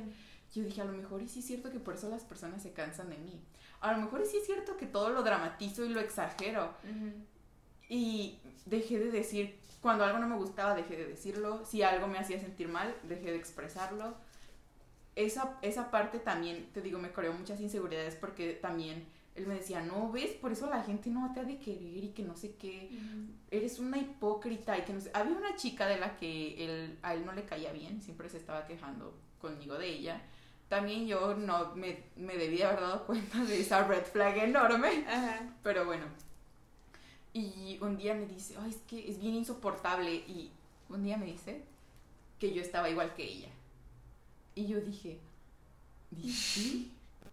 Yo dije, a lo mejor y sí es cierto que por eso las personas se cansan de mí. A lo mejor y sí es cierto que todo lo dramatizo y lo exagero. Y dejé de decir, cuando algo no me gustaba, dejé de decirlo. Si algo me hacía sentir mal, dejé de expresarlo. Esa, esa parte también, te digo, me creó muchas inseguridades porque también él me decía, no, ves, por eso la gente no te ha de querer y que no sé qué, eres una hipócrita y que no sé. Había una chica de la que él, a él no le caía bien, siempre se estaba quejando conmigo de ella. También yo no me, me debía haber dado cuenta de esa red flag enorme, pero bueno. Y un día me dice, ay, es que es bien insoportable. Y un día me dice que yo estaba igual que ella. Y yo dije, ¿dije?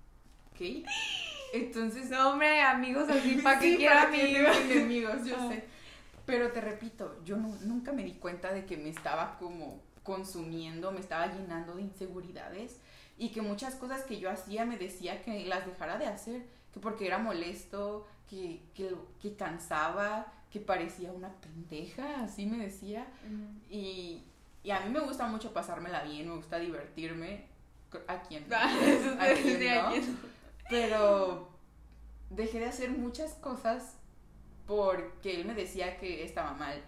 ¿Qué? Entonces, no, hombre, amigos así, ¿para qué quiero amigos? enemigos, yo sé. Pero te repito, yo nunca me di cuenta de que me estaba como consumiendo, me estaba llenando de inseguridades y que muchas cosas que yo hacía me decía que las dejara de hacer, que porque era molesto, que, que, que cansaba, que parecía una pendeja, así me decía. y, y, a mí me gusta mucho pasármela bien, me gusta divertirme. ¿A quién? ¿A quién pero dejé de hacer muchas cosas porque él me decía que estaba mal,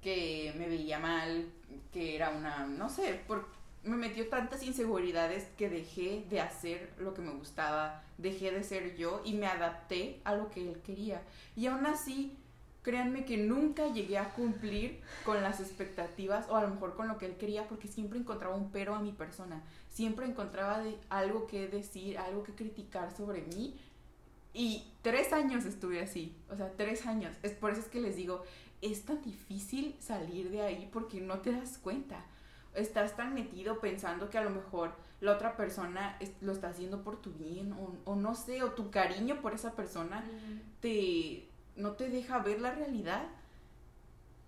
que me veía mal, que era una, no sé, por, me metió tantas inseguridades que dejé de hacer lo que me gustaba, dejé de ser yo y me adapté a lo que él quería. Y aún así, créanme que nunca llegué a cumplir con las expectativas o a lo mejor con lo que él quería porque siempre encontraba un pero a mi persona, siempre encontraba de algo que decir, algo que criticar sobre mí y tres años estuve así, o sea, tres años. Es por eso es que les digo, es tan difícil salir de ahí porque no te das cuenta. Estás tan metido pensando que a lo mejor la otra persona lo está haciendo por tu bien o, o no sé, o tu cariño por esa persona te no te deja ver la realidad.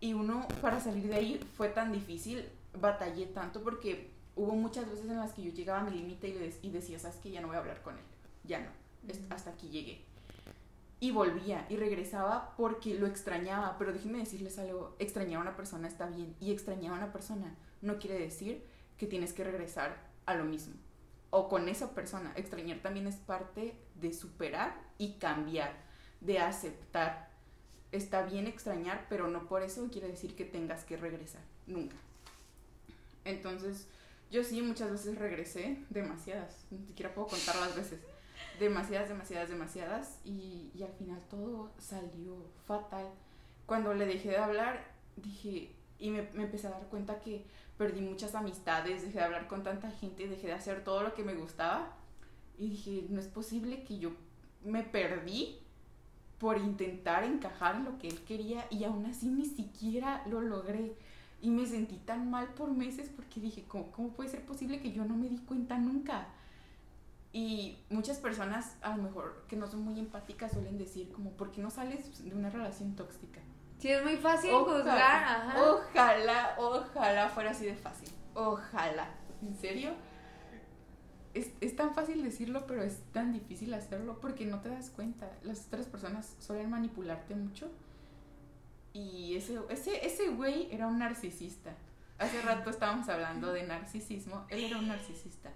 Y uno, para salir de ahí, fue tan difícil, batallé tanto porque hubo muchas veces en las que yo llegaba a mi límite y, y, decía, sabes que ya no voy a hablar con él, ya no, hasta aquí llegué. Y volvía y regresaba porque lo extrañaba, pero déjenme decirles algo, extrañar a una persona está bien y extrañar a una persona no quiere decir que tienes que regresar a lo mismo o con esa persona. Extrañar también es parte de superar y cambiar de aceptar. Está bien extrañar, pero no por eso quiere decir que tengas que regresar, nunca. Entonces, yo sí muchas veces regresé, demasiadas, ni siquiera puedo contar las veces, demasiadas, demasiadas, demasiadas, y, y al final todo salió fatal. Cuando le dejé de hablar, dije, y me, me, empecé a dar cuenta que perdí muchas amistades, dejé de hablar con tanta gente, dejé de hacer todo lo que me gustaba, y dije, no es posible que yo me perdí por intentar encajar en lo que él quería y aún así ni siquiera lo logré. Y me sentí tan mal por meses porque dije, ¿cómo, cómo puede ser posible que yo no me di cuenta nunca? Y muchas personas, a lo mejor que no son muy empáticas, suelen decir como, ¿por qué no sales de una relación tóxica? Sí, es muy fácil juzgar. Ojalá, ojalá fuera así de fácil. Ojalá. ¿En serio? Es, tan fácil decirlo, pero es tan difícil hacerlo porque no te das cuenta. Las otras personas suelen manipularte mucho y ese, ese, ese güey era un narcisista. Hace rato estábamos hablando de narcisismo. Él era un narcisista.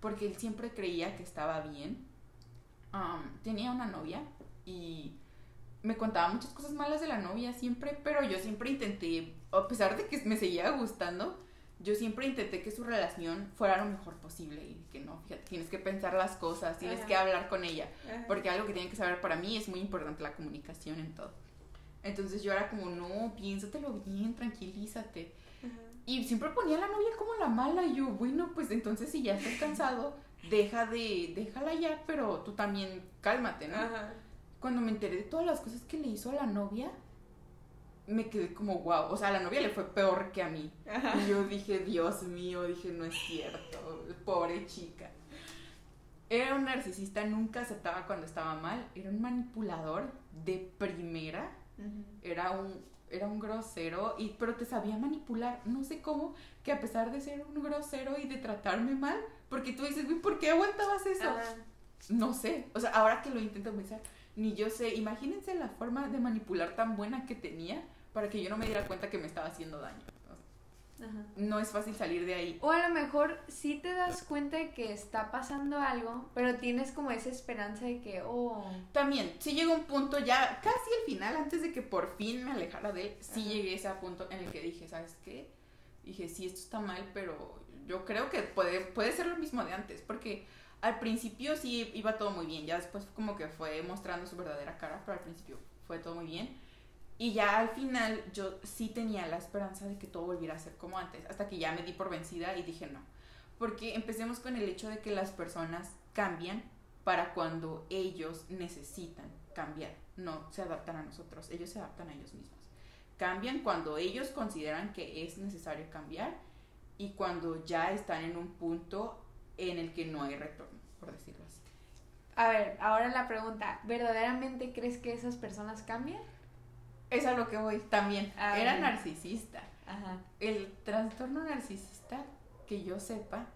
Porque él siempre creía que estaba bien. Um, tenía una novia y me contaba muchas cosas malas de la novia siempre, pero yo siempre intenté, a pesar de que me seguía gustando, yo siempre intenté que su relación fuera lo mejor posible y que no, fíjate, tienes que pensar las cosas, tienes que hablar con ella, porque algo que tienen que saber para mí es muy importante la comunicación en todo. Entonces yo era como, no, piénsatelo bien, tranquilízate. Y siempre ponía a la novia como la mala y yo, bueno, pues entonces si ya estás cansado, deja de, déjala ya, pero tú también cálmate, ¿no? Cuando me enteré de todas las cosas que le hizo a la novia, me quedé como, wow, o sea, a la novia le fue peor que a mí. Y yo dije, Dios mío, dije, no es cierto, pobre chica. Era un narcisista, nunca aceptaba cuando estaba mal, era un manipulador de primera, era un era un grosero, y, pero te sabía manipular. No sé cómo, que a pesar de ser un grosero y de tratarme mal, porque tú dices, ¿por qué aguantabas eso? No sé, o sea, ahora que lo intento pensar, ni yo sé, imagínense la forma de manipular tan buena que tenía para que yo no me diera cuenta que me estaba haciendo daño. No es fácil salir de ahí. O a lo mejor sí te das cuenta de que está pasando algo, pero tienes como esa esperanza de que, oh. También, sí llegó un punto ya, casi al final, antes de que por fin me alejara de él, sí llegué a ese punto en el que dije, ¿sabes qué? Dije, sí, esto está mal, pero yo creo que puede, puede ser lo mismo de antes, porque al principio sí iba todo muy bien, ya después como que fue mostrando su verdadera cara, pero al principio fue todo muy bien. Y ya al final yo sí tenía la esperanza de que todo volviera a ser como antes, hasta que ya me di por vencida y dije no. Porque empecemos con el hecho de que las personas cambian para cuando ellos necesitan cambiar, no se adaptan a nosotros, ellos se adaptan a ellos mismos. Cambian cuando ellos consideran que es necesario cambiar y cuando ya están en un punto en el que no hay retorno, por decirlo así. A ver, ahora la pregunta, ¿verdaderamente crees que esas personas cambian? Es a lo que voy también. Ah, Era narcisista. Ajá. El trastorno narcisista, que yo sepa,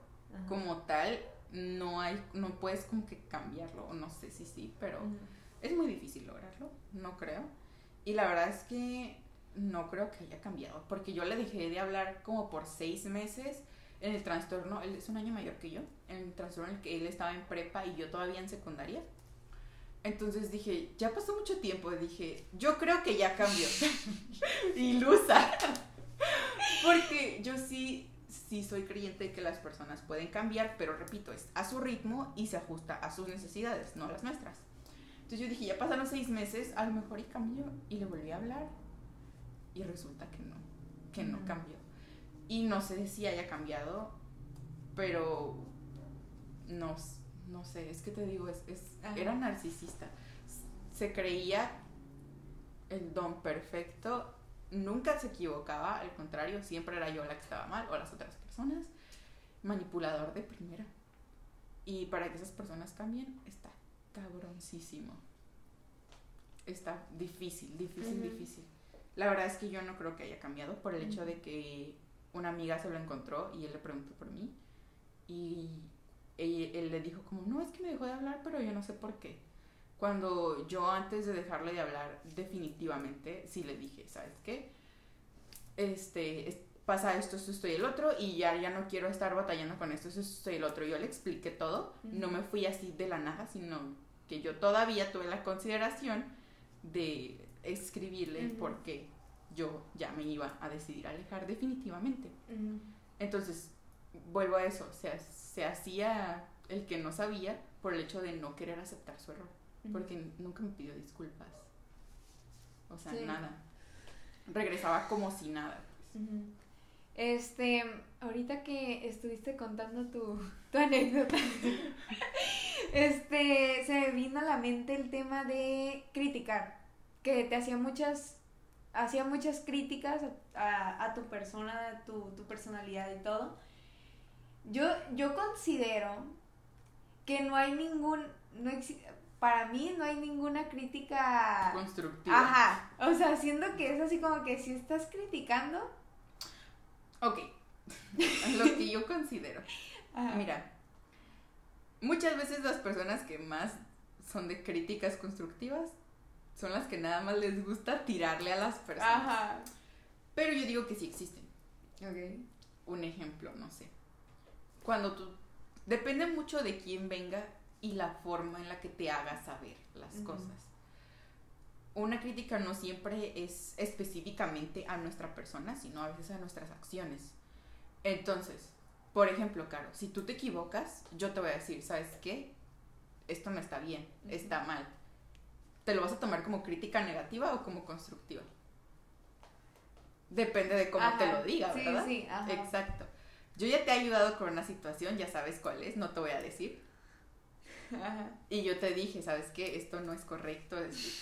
como tal, no hay, no puedes como que cambiarlo, no sé si sí, pero es muy difícil lograrlo, no creo. Y la verdad es que no creo que haya cambiado, porque yo le dejé de hablar como por seis meses en el trastorno, él es un año mayor que yo, en el trastorno en el que él estaba en prepa y yo todavía en secundaria. Entonces dije, ya pasó mucho tiempo, dije, yo creo que ya cambió. Ilusa. Porque yo sí, sí soy creyente de que las personas pueden cambiar, pero repito, es a su ritmo y se ajusta a sus necesidades, no las nuestras. Entonces yo dije, ya pasaron seis meses, a lo mejor y cambió. Y le volví a hablar. Y resulta que no, que no cambió. Y no sé si haya cambiado, pero no no sé, es que te digo, es, es era narcisista. Se creía el don perfecto, nunca se equivocaba, al contrario, siempre era yo la que estaba mal o las otras personas. Manipulador de primera. Y para que esas personas cambien, está cabroncísimo. Está difícil, difícil, difícil. La verdad es que yo no creo que haya cambiado por el hecho de que una amiga se lo encontró y él le preguntó por mí. Y él, le dijo como, no, es que me dejó de hablar, pero yo no sé por qué. Cuando yo antes de dejarle de hablar, definitivamente sí le dije, ¿sabes qué? Este, pasa esto, esto, y el otro, y ya, ya no quiero estar batallando con esto, esto, y el otro. Yo le expliqué todo, no me fui así de la nada, sino que yo todavía tuve la consideración de escribirle porque yo ya me iba a decidir a alejar definitivamente. Entonces, vuelvo a eso, o sea, se hacía el que no sabía por el hecho de no querer aceptar su error, porque nunca me pidió disculpas. O sea, nada. Regresaba como si nada. Pues. Este, ahorita que estuviste contando tu, tu anécdota, este, se me vino a la mente el tema de criticar, que te hacía muchas, hacía muchas críticas a, a tu persona, a tu, tu personalidad y todo, yo, yo considero que no hay ningún, no para mí no hay ninguna crítica constructiva. Ajá, o sea, siendo que es así como que si estás criticando. Ok, lo que yo considero. Mira, muchas veces las personas que más son de críticas constructivas son las que nada más les gusta tirarle a las personas. Ajá. Pero yo digo que sí existen. Ok. Un ejemplo, no sé. Cuando tú... Depende mucho de quién venga y la forma en la que te haga saber las cosas. Una crítica no siempre es específicamente a nuestra persona, sino a veces a nuestras acciones. Entonces, por ejemplo, Caro, si tú te equivocas, yo te voy a decir, ¿sabes qué? Esto no está bien, está mal. ¿Te lo vas a tomar como crítica negativa o como constructiva? Depende de cómo te Ajá. lo diga, Sí, ¿verdad? sí, ajá. Exacto. Yo ya te he ayudado con una situación, ya sabes cuál es, no te voy a decir. Ajá. Y yo te dije, ¿sabes qué? Esto no es correcto,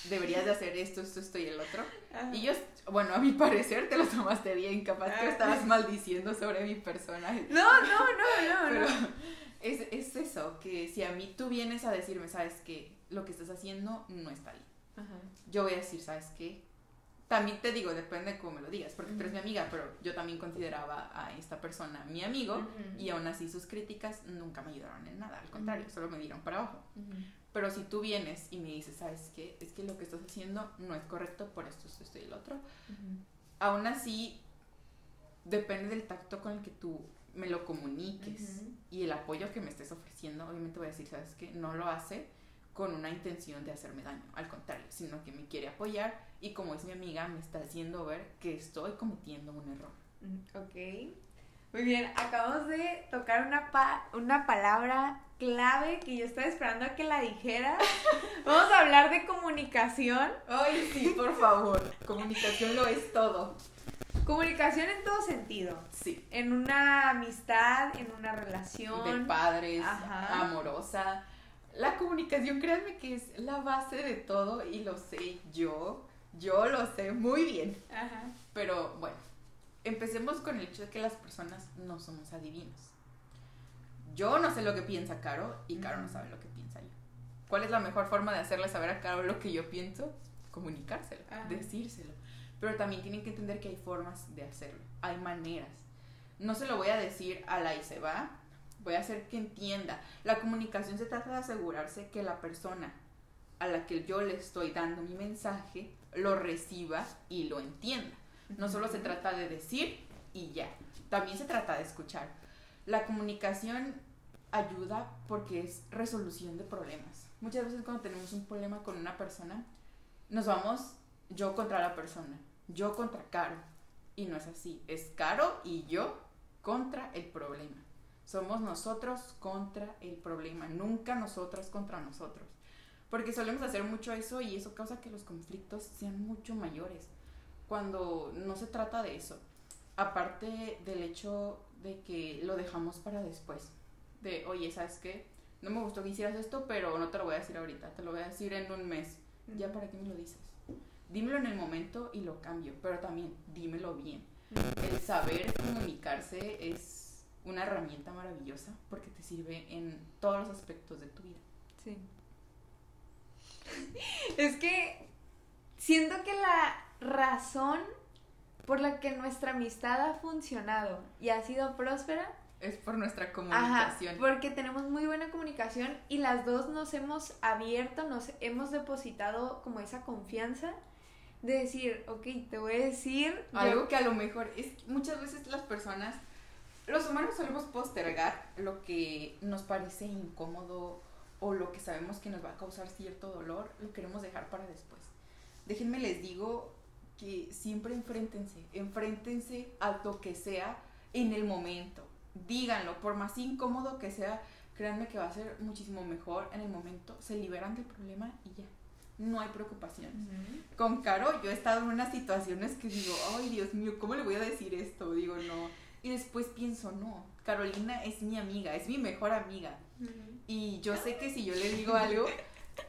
deberías de hacer esto, esto, esto y el otro. Ajá. Y yo, bueno, a mi parecer te lo tomaste bien, capaz que estabas maldiciendo sobre mi persona. No, no, no, no, Pero no. es, es eso, que si a mí tú vienes a decirme, ¿sabes qué? Lo que estás haciendo no está bien. Ajá. Yo voy a decir, ¿sabes qué? También te digo, depende de cómo me lo digas, porque tú eres mi amiga, pero yo también consideraba a esta persona mi amigo Ujú. y aún así sus críticas nunca me ayudaron en nada, al contrario, Ujú. solo me dieron para abajo. Pero si tú vienes y me dices, ¿sabes qué? Es que lo que estás haciendo no es correcto por esto, esto, esto y el otro, aún así depende del tacto con el que tú me lo comuniques y el apoyo que me estés ofreciendo, obviamente voy a decir, ¿sabes qué? No lo hace con una intención de hacerme daño, al contrario, sino que me quiere apoyar y como es mi amiga me está haciendo ver que estoy cometiendo un error. Mm, Ok. Muy bien, acabamos de tocar una, pa- una palabra clave que yo estaba esperando a que la dijera. Vamos a hablar de comunicación. Ay, sí, por favor, comunicación lo es todo. Comunicación en todo sentido. Sí. En una amistad, en una de relación. padres, Ajá. amorosa. La comunicación, créanme que es la base de todo y lo sé yo, yo lo sé muy bien. Ajá. Pero bueno, empecemos con el hecho de que las personas no somos adivinos. Yo no sé lo que piensa Caro y Caro no sabe lo que piensa yo. ¿Cuál es la mejor forma de hacerle saber a Caro lo que yo pienso? Comunicárselo, Ajá. decírselo. Pero también tienen que entender que hay formas de hacerlo, hay maneras. No se lo voy a decir a la y se va, voy a hacer que entienda. La comunicación se trata de asegurarse que la persona a la que yo le estoy dando mi mensaje lo reciba y lo entienda. No solo se trata de decir y ya, también se trata de escuchar. La comunicación ayuda porque es resolución de problemas. Muchas veces cuando tenemos un problema con una persona, nos vamos yo contra la persona, yo contra Caro. Y no es así, es Caro y yo contra el problema. Somos nosotros contra el problema, nunca nosotras contra nosotros. Porque solemos hacer mucho eso y eso causa que los conflictos sean mucho mayores cuando no se trata de eso. Aparte del hecho de que lo dejamos para después. De, oye, ¿sabes qué? No me gustó que hicieras esto, pero no te lo voy a decir ahorita, te lo voy a decir en un mes. ¿Ya para qué me lo dices? Dímelo en el momento y lo cambio, pero también dímelo bien. El saber comunicarse es una herramienta maravillosa porque te sirve en todos los aspectos de tu vida. Sí. Es que siento que la razón por la que nuestra amistad ha funcionado y ha sido próspera, Es por nuestra ajá, comunicación. porque tenemos muy buena comunicación y las dos nos hemos abierto, nos hemos depositado como esa confianza de decir, ok, te voy a decir yo- Algo que a lo mejor es muchas veces las personas, los humanos solemos postergar lo que nos parece incómodo o lo que sabemos que nos va a causar cierto dolor, lo queremos dejar para después. Déjenme les digo que siempre enfréntense, enfréntense a lo que sea en el momento. Díganlo, por más incómodo que sea, créanme que va a ser muchísimo mejor en el momento. Se liberan del problema y ya. No hay preocupaciones con Caro yo he estado en unas situaciones que digo, ay Dios mío, ¿cómo le voy a decir esto? Digo, no. Y después pienso, no, Carolina es mi amiga, es mi mejor amiga. Y yo sé que si yo le digo algo,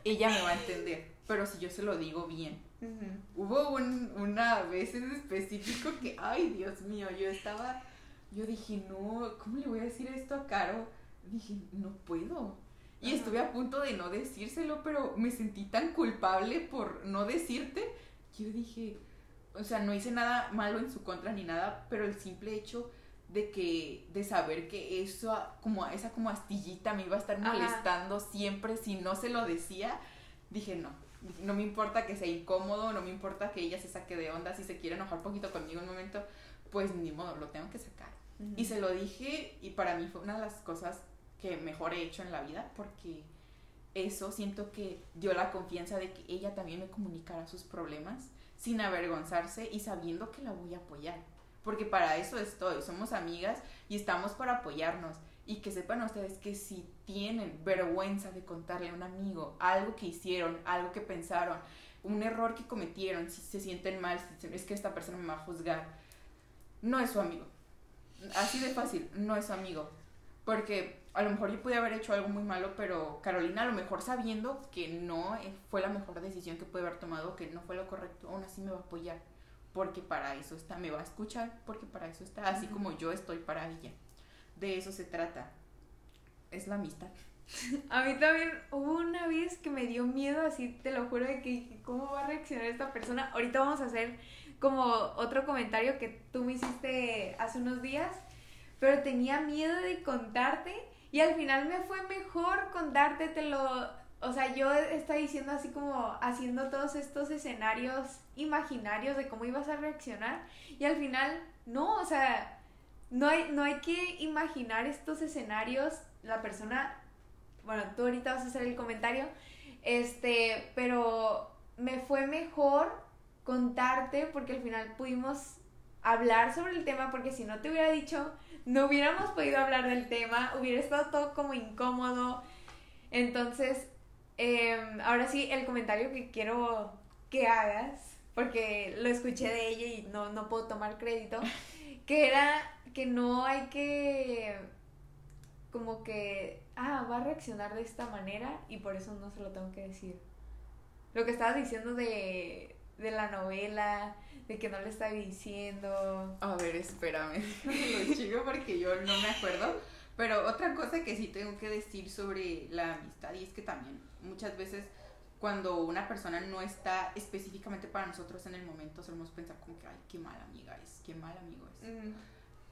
ella me va a entender, pero si yo se lo digo bien. Hubo un, una vez en específico que, ay Dios mío, yo estaba, yo dije, no, ¿cómo le voy a decir esto a Caro? Dije, no puedo. Y estuve a punto de no decírselo, pero me sentí tan culpable por no decirte. que Yo dije, o sea, no hice nada malo en su contra ni nada, pero el simple hecho de que, de saber que eso, como esa como astillita me iba a estar Ajá. molestando siempre si no se lo decía, dije, no, No me importa que sea incómodo, no me importa que ella se saque de onda, si se quiere enojar un poquito conmigo un momento, pues ni modo, lo tengo que sacar. Y se lo dije y para mí fue una de las cosas que mejor he hecho en la vida porque eso siento que dio la confianza de que ella también me comunicara sus problemas sin avergonzarse y sabiendo que la voy a apoyar. Porque para eso estoy, somos amigas y estamos para apoyarnos. Y que sepan ustedes que si tienen vergüenza de contarle a un amigo algo que hicieron, algo que pensaron, un error que cometieron, si se sienten mal, es que esta persona me va a juzgar, no es su amigo. Así de fácil, no es su amigo. Porque a lo mejor yo pude haber hecho algo muy malo, pero Carolina a lo mejor sabiendo que no fue la mejor decisión que puede haber tomado, que no fue lo correcto, aún así me va a apoyar. Porque para eso está, me va a escuchar, porque para eso está, así como yo estoy para ella. De eso se trata. Es la amistad. A mí también hubo una vez que me dio miedo, así te lo juro, de que cómo va a reaccionar esta persona. Ahorita vamos a hacer como otro comentario que tú me hiciste hace unos días, pero tenía miedo de contarte y al final me fue mejor contarte, te lo, o sea, yo estaba diciendo así como haciendo todos estos escenarios imaginarios de cómo ibas a reaccionar y al final no, o sea, no hay, no hay que imaginar estos escenarios, la persona, bueno, tú ahorita vas a hacer el comentario, este, pero me fue mejor contarte porque al final pudimos hablar sobre el tema porque si no te hubiera dicho, no hubiéramos podido hablar del tema, hubiera estado todo como incómodo. Entonces, em, ahora sí, el comentario que quiero que hagas, porque lo escuché de ella y no, no puedo tomar crédito, que era que no hay que como que, ah, va a reaccionar de esta manera y por eso no se lo tengo que decir. Lo que estabas diciendo de, de la novela, de que no le estaba diciendo. A ver, espérame, lo chico porque yo no me acuerdo. Pero otra cosa que sí tengo que decir sobre la amistad y es que también muchas veces cuando una persona no está específicamente para nosotros en el momento solemos pensar como que, ay, qué mala amiga es, qué mal amigo es.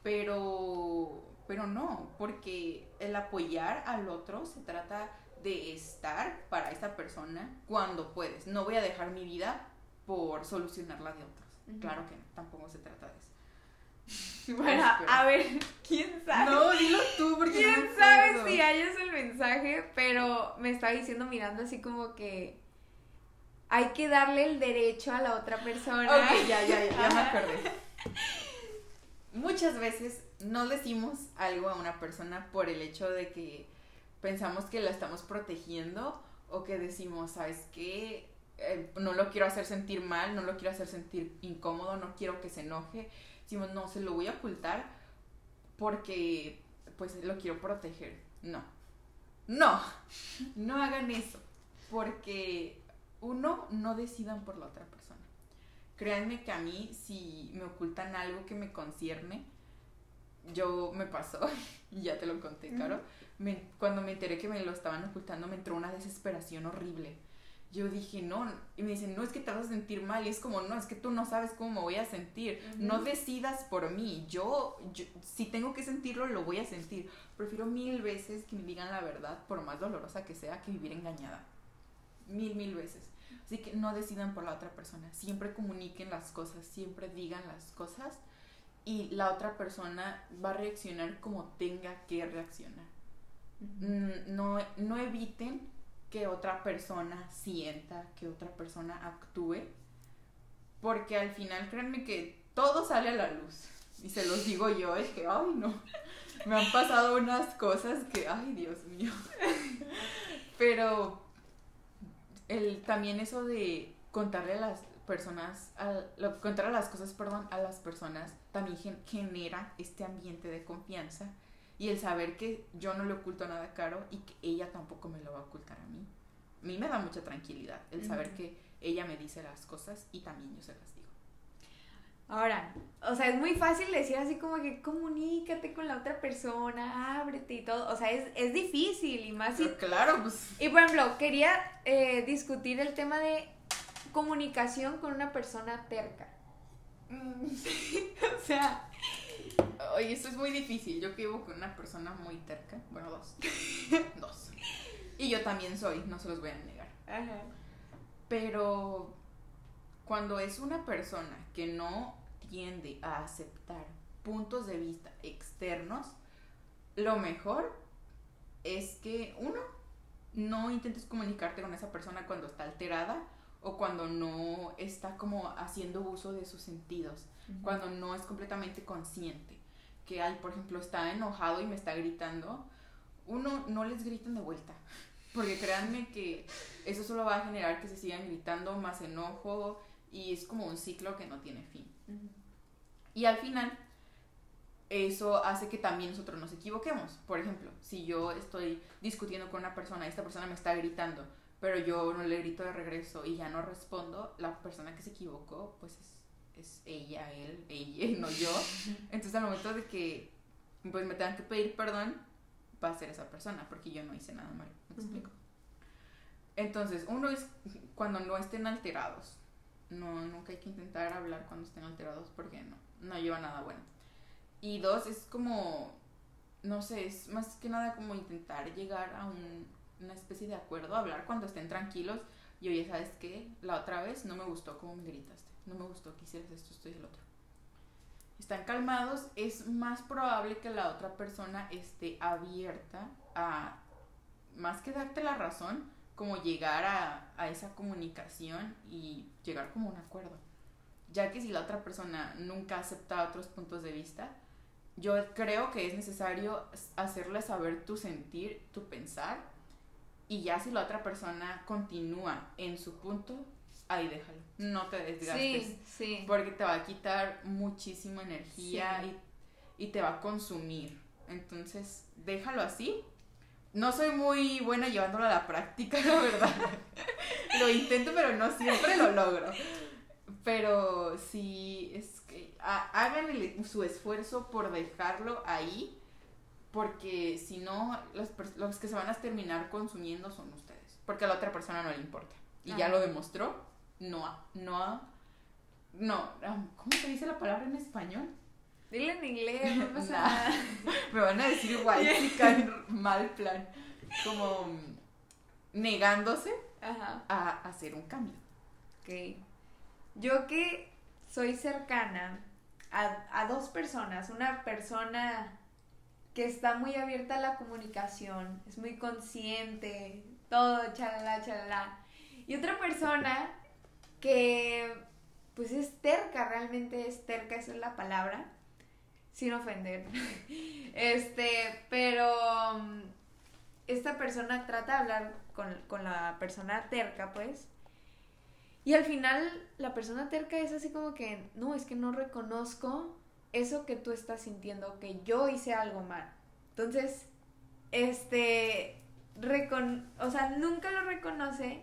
Pero, pero no, porque el apoyar al otro se trata de estar para esa persona cuando puedes. No voy a dejar mi vida por solucionar la de otros. Claro que tampoco se trata de eso. Bueno, a ver, quién sabe. No, dilo tú, porque. ¿Quién sabe si hayas el mensaje? Pero me está diciendo mirando así como que hay que darle el derecho a la otra persona. Ok, ya, ya, ya, ya me acordé. Muchas veces no decimos algo a una persona por el hecho de que pensamos que la estamos protegiendo o que decimos, ¿sabes qué? Eh, no lo quiero hacer sentir mal, no lo quiero hacer sentir incómodo, no quiero que se enoje. Decimos, no, se lo voy a ocultar porque pues lo quiero proteger. No, no, no hagan eso porque uno, no decidan por la otra persona. Créanme que a mí, si me ocultan algo que me concierne, yo me pasó, y ya te lo conté, Caro, cuando me enteré que me lo estaban ocultando, me entró una desesperación horrible yo dije, no, y me dicen, no es que te vas a sentir mal, y es como, no, es que tú no sabes cómo me voy a sentir, no decidas por mí, yo, si tengo que sentirlo, lo voy a sentir, prefiero mil veces que me digan la verdad, por más dolorosa que sea, que vivir engañada, mil, mil veces. Así que no decidan por la otra persona, siempre comuniquen las cosas, siempre digan las cosas, y la otra persona va a reaccionar como tenga que reaccionar. Mm, no, no eviten que otra persona sienta, que otra persona actúe, porque al final créanme que todo sale a la luz. Y se los digo yo, es que, ay no, me han pasado unas cosas que, ay Dios mío. Pero el, también eso de contarle a las personas, a, contarle las cosas, perdón, a las personas, también genera este ambiente de confianza y el saber que yo no le oculto nada a Caro y que ella tampoco me lo va a ocultar a mí. A mí me da mucha tranquilidad el saber que ella me dice las cosas y también yo se las digo. Ahora, o sea, es muy fácil decir así como que comunícate con la otra persona, ábrete y todo. O sea, es, es difícil y más. claro, pues. Y por ejemplo, quería eh, discutir el tema de comunicación con una persona terca. o sea, Oye, esto es muy difícil. Yo vivo con una persona muy terca. Bueno, dos. dos. Y yo también soy, no se los voy a negar. Ajá. Pero cuando es una persona que no tiende a aceptar puntos de vista externos, lo mejor es que uno, no intentes comunicarte con esa persona cuando está alterada o cuando no está como haciendo uso de sus sentidos, cuando no es completamente consciente. Que hay, por ejemplo, está enojado y me está gritando, uno no les griten de vuelta, porque créanme que eso solo va a generar que se sigan gritando más enojo y es como un ciclo que no tiene fin. Y al final, eso hace que también nosotros nos equivoquemos. Por ejemplo, si yo estoy discutiendo con una persona y esta persona me está gritando, pero yo no le grito de regreso y ya no respondo, la persona que se equivocó, pues es, es ella, él, ella, no yo. Entonces al momento de que pues me tengan que pedir perdón, va a ser esa persona, porque yo no hice nada malo. ¿Me explico? Entonces, uno es cuando no estén alterados. No, nunca hay que intentar hablar cuando estén alterados porque no, no lleva nada bueno. Y dos, es como, no sé, es más que nada como intentar llegar a una especie de acuerdo, hablar cuando estén tranquilos. Y oye, ¿sabes qué? La otra vez no me gustó cómo me gritaste. No me gustó que hicieras esto, esto y el otro. Están calmados, es más probable que la otra persona esté abierta a, más que darte la razón, como llegar a, a esa comunicación y llegar como a un acuerdo. Ya que si la otra persona nunca acepta otros puntos de vista, yo creo que es necesario hacerle saber tu sentir, tu pensar, y ya si la otra persona continúa en su punto, ahí déjalo. No te desgastes. Sí, sí. Porque te va a quitar muchísima energía y, y te va a consumir. Entonces, déjalo así. No soy muy buena llevándolo a la práctica, la verdad. lo intento, pero no siempre lo logro. Pero sí, es hagan su esfuerzo por dejarlo ahí, porque si no, los, los, que se van a terminar consumiendo son ustedes, porque a la otra persona no le importa. Y ya lo demostró, no, no, no, ¿cómo se dice la palabra en español? Dile en inglés, no pasa nada. Me van a decir igual, mal plan. Como negándose a hacer un cambio. Ok. Yo que soy cercana a, dos personas. Una persona que está muy abierta a la comunicación, es muy consciente, todo, chalala, chalala. Y otra persona que pues es terca, realmente es terca, esa es la palabra, sin ofender. Este, pero esta persona trata de hablar con, con la persona terca, pues, y al final la persona terca es así como que, no, es que no reconozco eso que tú estás sintiendo, que yo hice algo mal. Entonces, este, recon o sea, nunca lo reconoce,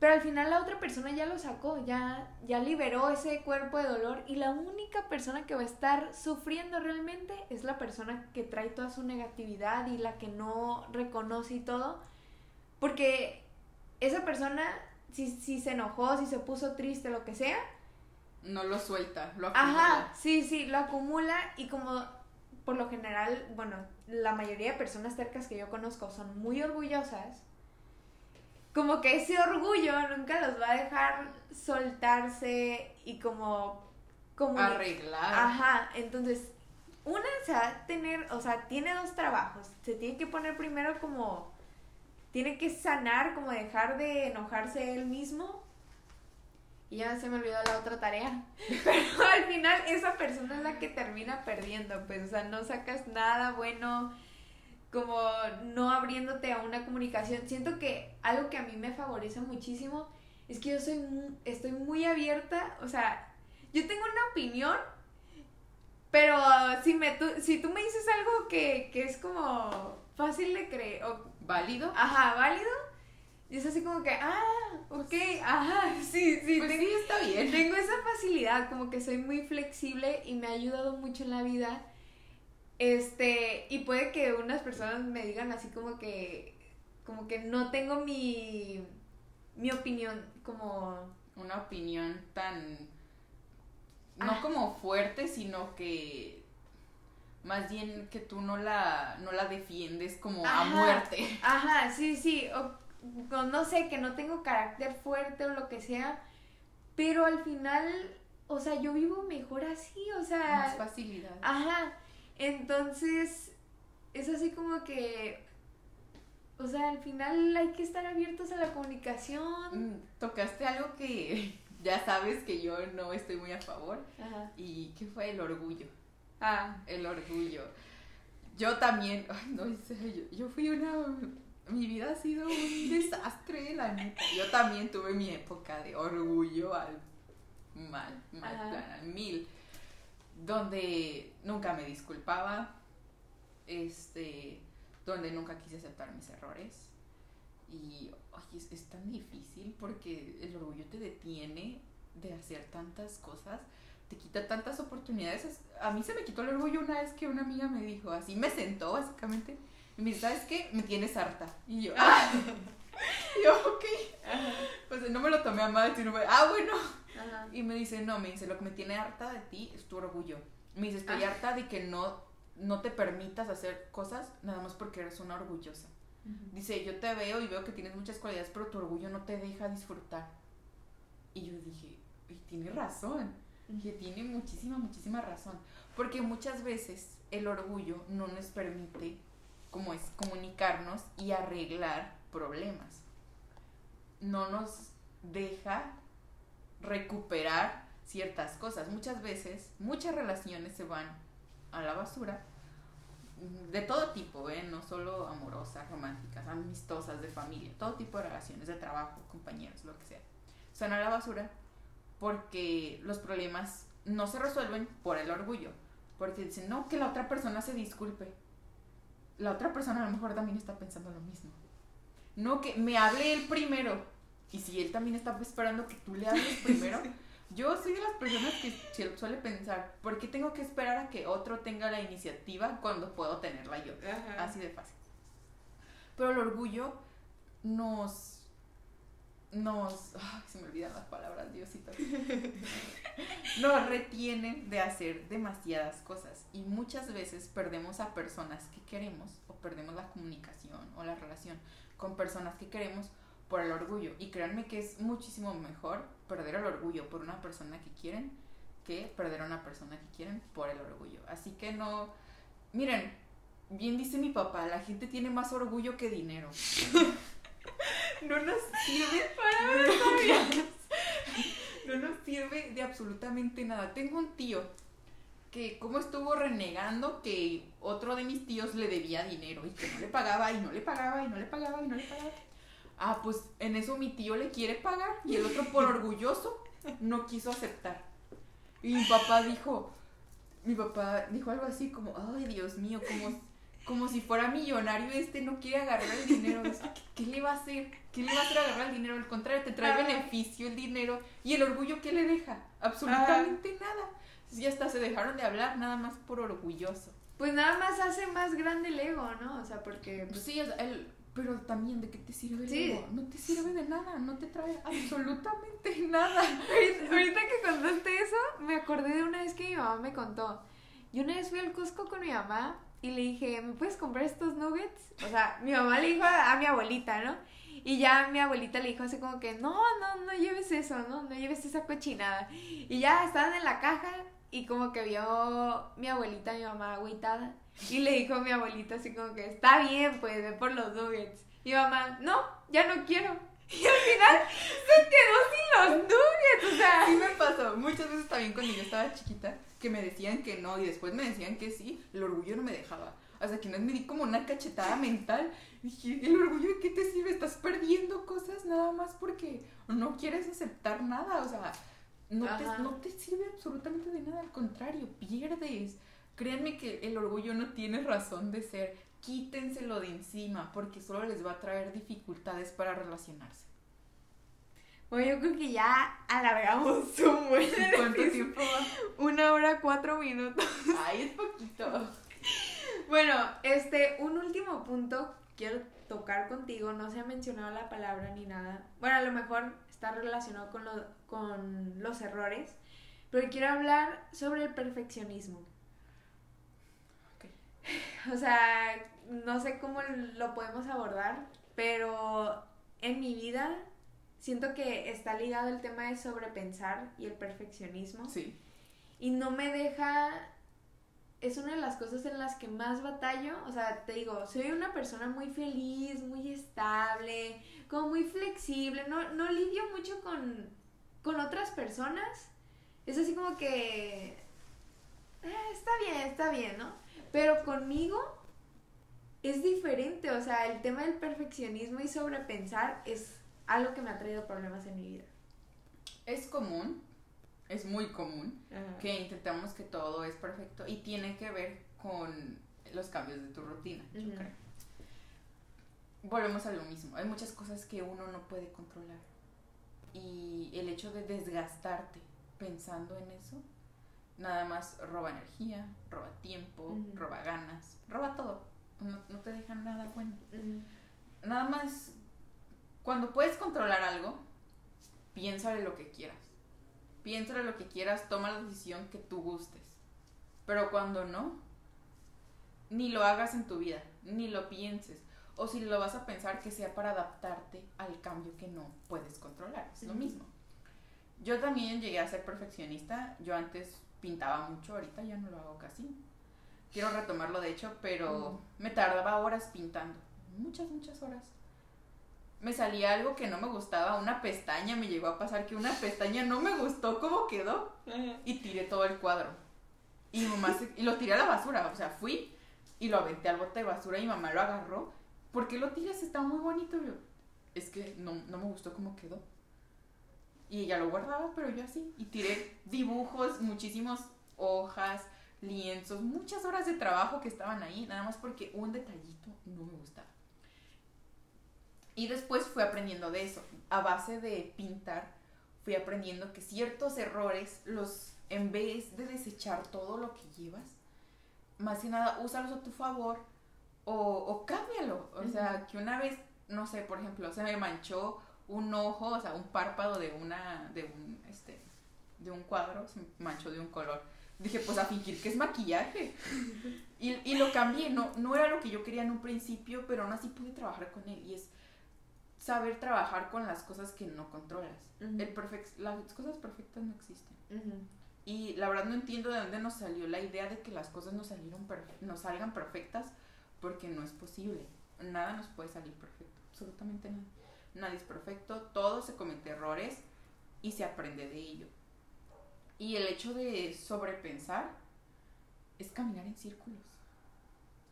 pero al final la otra persona ya lo sacó, ya, ya liberó ese cuerpo de dolor y la única persona que va a estar sufriendo realmente es la persona que trae toda su negatividad y la que no reconoce y todo, porque esa persona si, se enojó, si se puso triste, lo que sea. No lo suelta, lo acumula. Ajá, sí, sí, lo acumula y como por lo general, bueno, la mayoría de personas cercas que yo conozco son muy orgullosas, como que ese orgullo nunca los va a dejar soltarse y como... como Arreglar. Ajá, entonces, una, o sea, tener, o sea, tiene dos trabajos. Se tiene que poner primero como tiene que sanar, como dejar de enojarse él mismo. Y ya se me olvidó la otra tarea. Pero al final esa persona es la que termina perdiendo, pues, o sea, no sacas nada bueno, como no abriéndote a una comunicación. Siento que algo que a mí me favorece muchísimo es que yo soy estoy muy abierta, o sea, yo tengo una opinión, pero si, me, tú, si tú me dices algo que, que es como fácil de creer, válido. Ajá, válido. Y es así como que, ah, ok, ajá, sí, sí, pues sí, está bien. Tengo esa facilidad, como que soy muy flexible y me ha ayudado mucho en la vida. Este, y puede que unas personas me digan así como que, como que no tengo mi, mi opinión como... Una opinión tan, no ah. como fuerte, sino que más bien que tú no la, no la defiendes como a muerte. Ajá, sí, sí. No sé, que no tengo carácter fuerte o lo que sea, pero al final, o sea, yo vivo mejor así, o sea, Más facilidad. Ajá, entonces es así como que, o sea, al final hay que estar abiertos a la comunicación. Mm, Tocaste algo que ya sabes que yo no estoy muy a favor. Ajá. ¿Y qué fue el orgullo? Ah, El orgullo. Yo también, ay, no, yo, yo fui una, mi vida ha sido un desastre, la neta. Yo también tuve mi época de orgullo al mal, mal Ajá. plan, al mil, donde nunca me disculpaba, este, donde nunca quise aceptar mis errores. Y ay, es, es tan difícil porque el orgullo te detiene de hacer tantas cosas, te quita tantas oportunidades. Es- A mí se me quitó el orgullo una vez que una amiga me dijo, así me sentó básicamente, y me dice, ¿sabes qué? Me tienes harta. Y yo, ah, Y yo, ok. Pues no me lo tomé a mal, sino ah, bueno. ajá. Y me dice, no, me dice, lo que me tiene harta de ti es tu orgullo. Me dice, estoy Ah. harta de que no, no te permitas hacer cosas nada más porque eres una orgullosa. Dice, yo te veo y veo que tienes muchas cualidades, pero tu orgullo no te deja disfrutar. Y yo dije, y tiene razón, que tiene muchísima, muchísima razón. Porque muchas veces el orgullo no nos permite, como es, comunicarnos y arreglar problemas. No nos deja recuperar ciertas cosas. Muchas veces, muchas relaciones se van a la basura de todo tipo, ¿eh? no solo amorosas, románticas, amistosas, de familia, todo tipo de relaciones, de trabajo, compañeros, lo que sea. Se van a la basura porque los problemas no se resuelven por el orgullo, porque dicen, no, que la otra persona se disculpe. La otra persona a lo mejor también está pensando lo mismo. No, que me hable él primero. Y si él también está esperando que tú le hables primero, yo soy de las personas que su- suele pensar, ¿por qué tengo que esperar a que otro tenga la iniciativa cuando puedo tenerla yo? Ajá. Así de fácil. Pero el orgullo nos. Nos. Se me olvidan las palabras, Diosito. Nos retienen de hacer demasiadas cosas. Y muchas veces perdemos a personas que queremos, o perdemos la comunicación o la relación con personas que queremos por el orgullo. Y créanme que es muchísimo mejor perder el orgullo por una persona que quieren que perder a una persona que quieren por el orgullo. Así que no. Miren, bien dice mi papá, la gente tiene más orgullo que dinero. no nos sirve no nos sirve de absolutamente nada. Tengo un tío que como estuvo renegando que otro de mis tíos le debía dinero y que no le pagaba y no le pagaba y no le pagaba y no le pagaba. Ah, pues en eso mi tío le quiere pagar y el otro por orgulloso no quiso aceptar. Y mi papá dijo, mi papá dijo algo así como, ay Dios mío, como, como si fuera millonario este no quiere agarrar el dinero. ¿qué, qué le va a hacer? ¿Qué le va a hacer agarrar el dinero? Al contrario, te trae Ah. beneficio el dinero. ¿Y el orgullo qué le deja? Absolutamente nada. Y hasta se dejaron de hablar nada más por orgulloso. Pues nada más hace más grande el ego, ¿no? O sea, porque Pues pues, sí, o sea, el- pero también, ¿de qué te sirve el Sí. ego? No te sirve de nada, no te trae absolutamente nada. ahorita, ahorita que contaste eso, me acordé de una vez que mi mamá me contó. Yo una vez fui al Costco con mi mamá y le dije, ¿me puedes comprar estos nuggets? O sea, mi mamá le dijo a, mi abuelita, ¿no? Y ya mi abuelita le dijo así como que, no, no, no lleves eso, ¿no? No lleves esa cochinada. Y ya estaban en la caja y como que vio mi abuelita, mi mamá agüitada. Y le dijo a mi abuelita así como que, está bien, pues, ve por los nuggets. Y mamá, no, ya no quiero. Y al final se quedó sin los nuggets, o sea. Sí me pasó muchas veces también cuando yo estaba chiquita que me decían que no y después me decían que sí, el orgullo no me dejaba. Hasta que una vez me di como una cachetada mental. Dije, ¿el orgullo de qué te sirve? Estás perdiendo cosas nada más porque no quieres aceptar nada. O sea, no te, no te sirve absolutamente de nada. Al contrario, pierdes. Créanme que el orgullo no tiene razón de ser. Quítenselo de encima porque solo les va a traer dificultades para relacionarse. Bueno, yo creo que ya alargamos un buen ¿Cuánto episodio. tiempo? Una hora, cuatro minutos. Ay, es poquito. Bueno, este, un último punto quiero tocar contigo. No se ha mencionado la palabra ni nada. Bueno, a lo mejor está relacionado con, lo- con los errores. Pero quiero hablar sobre el perfeccionismo. Ok. O sea, no sé cómo lo podemos abordar, pero en mi vida siento que está ligado el tema de sobrepensar y el perfeccionismo. Sí. Y no me deja... Es una de las cosas en las que más batallo. O sea, te digo, soy una persona muy feliz, muy estable, como muy flexible. No, no lidio mucho con, con otras personas. Es así como que... "Ah, está bien, está bien, ¿no? Pero conmigo es diferente. O sea, el tema del perfeccionismo y sobrepensar es algo que me ha traído problemas en mi vida. Es común, es muy común, que intentamos que todo es perfecto y tiene que ver con los cambios de tu rutina, yo creo. Volvemos a lo mismo, hay muchas cosas que uno no puede controlar y el hecho de desgastarte pensando en eso, nada más roba energía, roba tiempo, roba ganas, roba todo, no, no te deja nada bueno. Nada más, cuando puedes controlar algo, piénsale lo que quieras. Piénsale lo que quieras, toma la decisión que tú gustes. Pero cuando no, ni lo hagas en tu vida, ni lo pienses. O si lo vas a pensar, que sea para adaptarte al cambio que no puedes controlar. Es lo mismo. Yo también llegué a ser perfeccionista. Yo antes pintaba mucho, ahorita ya no lo hago casi. Quiero retomarlo de hecho, pero me tardaba horas pintando. Muchas, muchas horas. Me salía algo que no me gustaba, una pestaña, me llegó a pasar que una pestaña no me gustó cómo quedó y tiré todo el cuadro. Y mamá se- y lo tiré a la basura, o sea, fui y lo aventé al bote de basura y mi mamá lo agarró. ¿Por qué lo tiras? Está muy bonito. Yo, es que no, no me gustó cómo quedó. Y ella lo guardaba, pero yo así. Y tiré dibujos, muchísimas hojas, lienzos, muchas horas de trabajo que estaban ahí, nada más porque un detallito no me gustaba. Y después fui aprendiendo de eso. A base de pintar, fui aprendiendo que ciertos errores, los en vez de desechar todo lo que llevas, más que nada, úsalos a tu favor o, o cámbialo. O sea, que una vez, no sé, por ejemplo, se me manchó un ojo, o sea, un párpado de una, de un, este, de un cuadro, se me manchó de un color. Dije, pues a fingir que es maquillaje. Y, y lo cambié, no, no era lo que yo quería en un principio, pero aún así pude trabajar con él. Y es saber trabajar con las cosas que no controlas. El las cosas perfectas no existen. Y la verdad no entiendo de dónde nos salió la idea de que las cosas nos, salieron nos salgan perfectas, porque no es posible. Nada nos puede salir perfecto, absolutamente nada. Nadie es perfecto, todo se comete errores y se aprende de ello. Y el hecho de sobrepensar es caminar en círculos.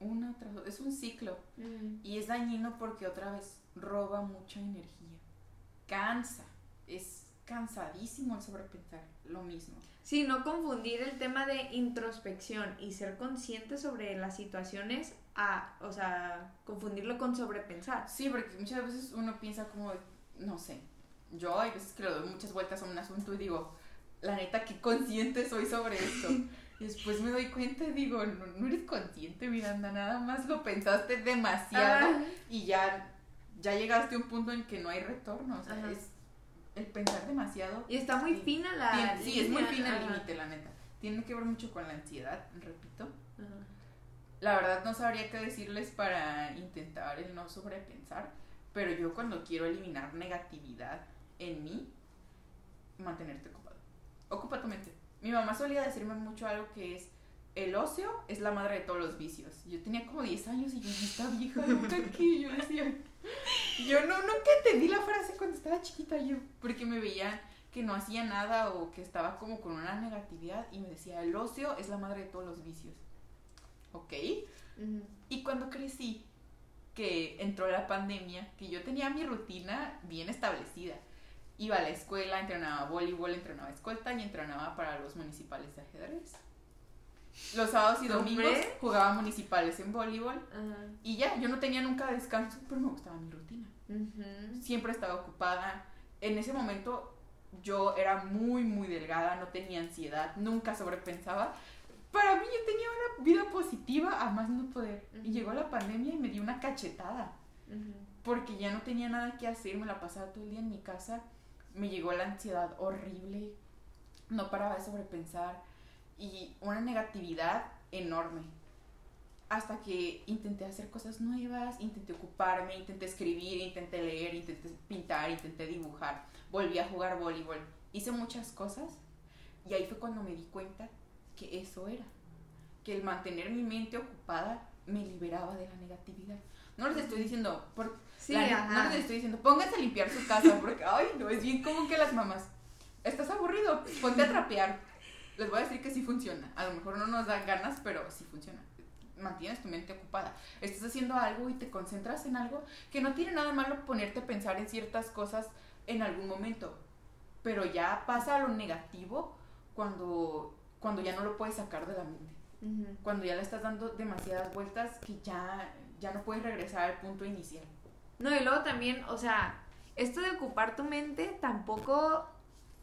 Una tras otra. Es un ciclo. Ujú. Y es dañino porque otra vez roba mucha energía. Cansa. Es cansadísimo el sobrepensar. Lo mismo. Sí, no confundir el tema de introspección y ser consciente sobre las situaciones a, o sea, confundirlo con sobrepensar. Sí, porque muchas veces uno piensa como, no sé, yo hay veces que le doy muchas vueltas a un asunto y digo, la neta, qué consciente soy sobre esto. Y después me doy cuenta y digo, no, no eres consciente, Miranda, nada más lo pensaste demasiado y ya, ya llegaste a un punto en que no hay retorno. O sea, Ajá. es el pensar demasiado. Y está muy fina la. Sí, es muy fino el límite, la neta. Tiene que ver mucho con la ansiedad, repito. Ajá. La verdad no sabría qué decirles para intentar el no sobrepensar, pero yo cuando quiero eliminar negatividad en mí, mantenerte ocupado. Ocupa tu mente. Mi mamá solía decirme mucho algo que es, el ocio es la madre de todos los vicios. Yo tenía como 10 años y yo, esta vieja loca que yo decía, yo no, nunca entendí la frase cuando estaba chiquita yo, porque me veía que no hacía nada o que estaba como con una negatividad y me decía, el ocio es la madre de todos los vicios. ¿Ok? Y cuando crecí, que entró la pandemia, que yo tenía mi rutina bien establecida. Iba a la escuela, entrenaba voleibol, entrenaba escolta y entrenaba para los municipales de ajedrez. Los sábados y domingos Hombre. jugaba municipales en voleibol Ajá. y ya, yo no tenía nunca descanso, pero me gustaba mi rutina. Siempre estaba ocupada. En ese momento yo era muy, muy delgada, no tenía ansiedad, nunca sobrepensaba. Para mí yo tenía una vida positiva a más no poder. Y Ujú. llegó la pandemia y me dio una cachetada. Ujú. Porque ya no tenía nada que hacer, me la pasaba todo el día en mi casa. Me llegó la ansiedad horrible. No paraba de sobrepensar. Y una negatividad enorme. hasta que intenté hacer cosas nuevas, intenté ocuparme, intenté escribir, intenté leer, intenté pintar, intenté dibujar, volví a jugar voleibol, hice muchas cosas y ahí fue cuando me di cuenta que eso era, que el mantener mi mente ocupada me liberaba de la negatividad. No les estoy diciendo, por, Sí, la- ajá. no les estoy diciendo, pónganse a limpiar su casa, porque, ay, no, es bien como que las mamás, estás aburrido, ponte a trapear. Les voy a decir que sí funciona. A lo mejor no nos dan ganas, pero sí funciona. Mantienes tu mente ocupada. Estás haciendo algo y te concentras en algo que no tiene nada malo ponerte a pensar en ciertas cosas en algún momento. Pero ya pasa a lo negativo cuando, cuando ya no lo puedes sacar de la mente. Ujú. Cuando ya le estás dando demasiadas vueltas que ya, ya no puedes regresar al punto inicial. No, y luego también, o sea, esto de ocupar tu mente tampoco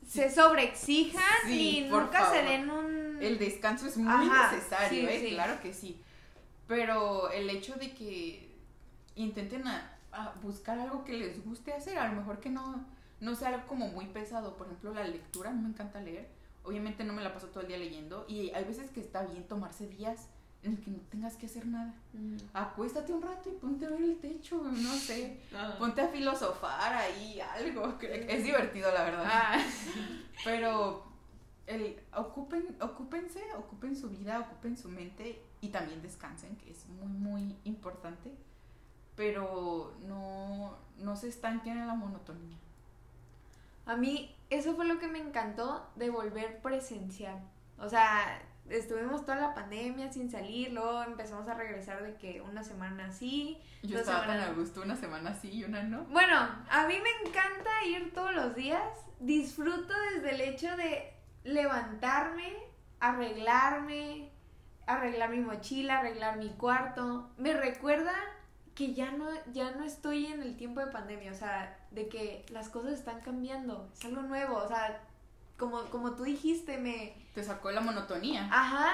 se sobreexijan Sí, y nunca se den un... El descanso es muy Ajá, necesario, sí, ¿eh? sí. Claro que sí. Pero el hecho de que intenten a, a buscar algo que les guste hacer, a lo mejor que no, no sea algo como muy pesado. Por ejemplo, la lectura, a mí me encanta leer. Obviamente no me la paso todo el día leyendo. Y hay veces que está bien tomarse días en el que no tengas que hacer nada. Ujú. Acuéstate un rato y ponte a ver el techo, no sé. Ponte a filosofar ahí, algo. Es divertido, la verdad. Ah, Pero el, ocupen, ocúpense, ocupen su vida, ocupen su mente y también descansen, que es muy, muy importante. Pero no, no se estanquen en la monotonía. a mí eso fue lo que me encantó de volver presencial. O sea, estuvimos toda la pandemia sin salir, luego empezamos a regresar de que una semana así. Yo Dos estaba tan a gusto una semana sí y una no. Bueno, a mí me encanta ir todos los días. Disfruto desde el hecho de levantarme, arreglarme, arreglar mi mochila, arreglar mi cuarto. Me recuerda que ya no, ya no estoy en el tiempo de pandemia, o sea, de que las cosas están cambiando, es algo nuevo, o sea, como, como tú dijiste, me, Te sacó la monotonía. Ajá,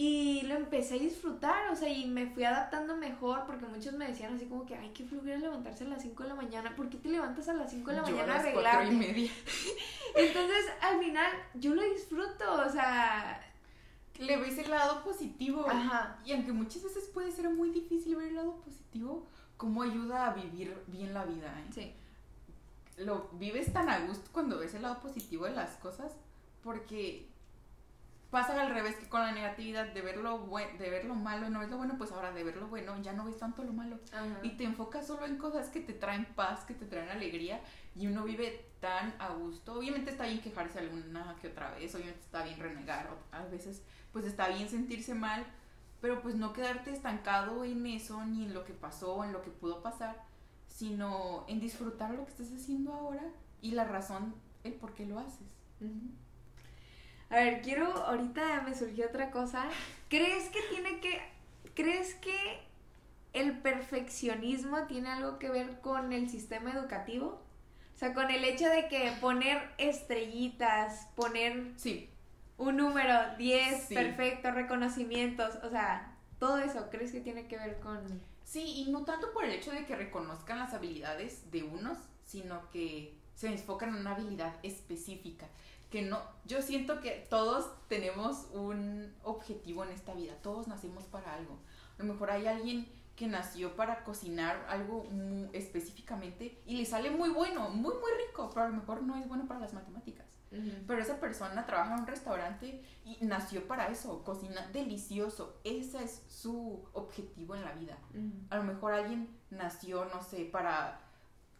y lo empecé a disfrutar, o sea, y me fui adaptando mejor porque muchos me decían así como que, ay, qué flojera levantarse a las 5 de la mañana, ¿por qué te levantas a las 5 de la Yo mañana a a las cuatro y media. Entonces, al final, yo lo disfruto, o sea, Le ves el lado positivo. ajá, Y aunque muchas veces puede ser muy difícil ver el lado positivo, cómo ayuda a vivir bien la vida, ¿eh? sí, lo vives tan a gusto cuando ves el lado positivo de las cosas porque pasa al revés que con la negatividad de ver lo buen- de ver lo malo no ves lo bueno pues ahora de ver lo bueno ya no ves tanto lo malo. Ajá. y te enfocas solo en cosas que te traen paz que te traen alegría y uno vive tan a gusto. Obviamente está bien quejarse alguna que otra vez obviamente está bien renegar a veces pues está bien sentirse mal pero pues no quedarte estancado en eso ni en lo que pasó en lo que pudo pasar sino en disfrutar lo que estás haciendo ahora y la razón el por qué lo haces. A ver, quiero, ahorita me surgió otra cosa. ¿Crees que tiene que, crees que el perfeccionismo tiene algo que ver con el sistema educativo? O sea, con el hecho de que poner estrellitas, poner sí un número 10, Sí. perfecto, reconocimientos, o sea, todo eso, ¿crees que tiene que ver con... Sí, y no tanto por el hecho de que reconozcan las habilidades de unos, sino que se enfocan en una habilidad específica. Que no, yo siento que todos tenemos un objetivo en esta vida, todos nacimos para algo. A lo mejor hay alguien que nació para cocinar algo mu- específicamente y le sale muy bueno, muy muy rico, pero a lo mejor no es bueno para las matemáticas. Pero esa persona trabaja en un restaurante y nació para eso, cocina delicioso. Ese es su objetivo en la vida. A lo mejor alguien nació, no sé, para,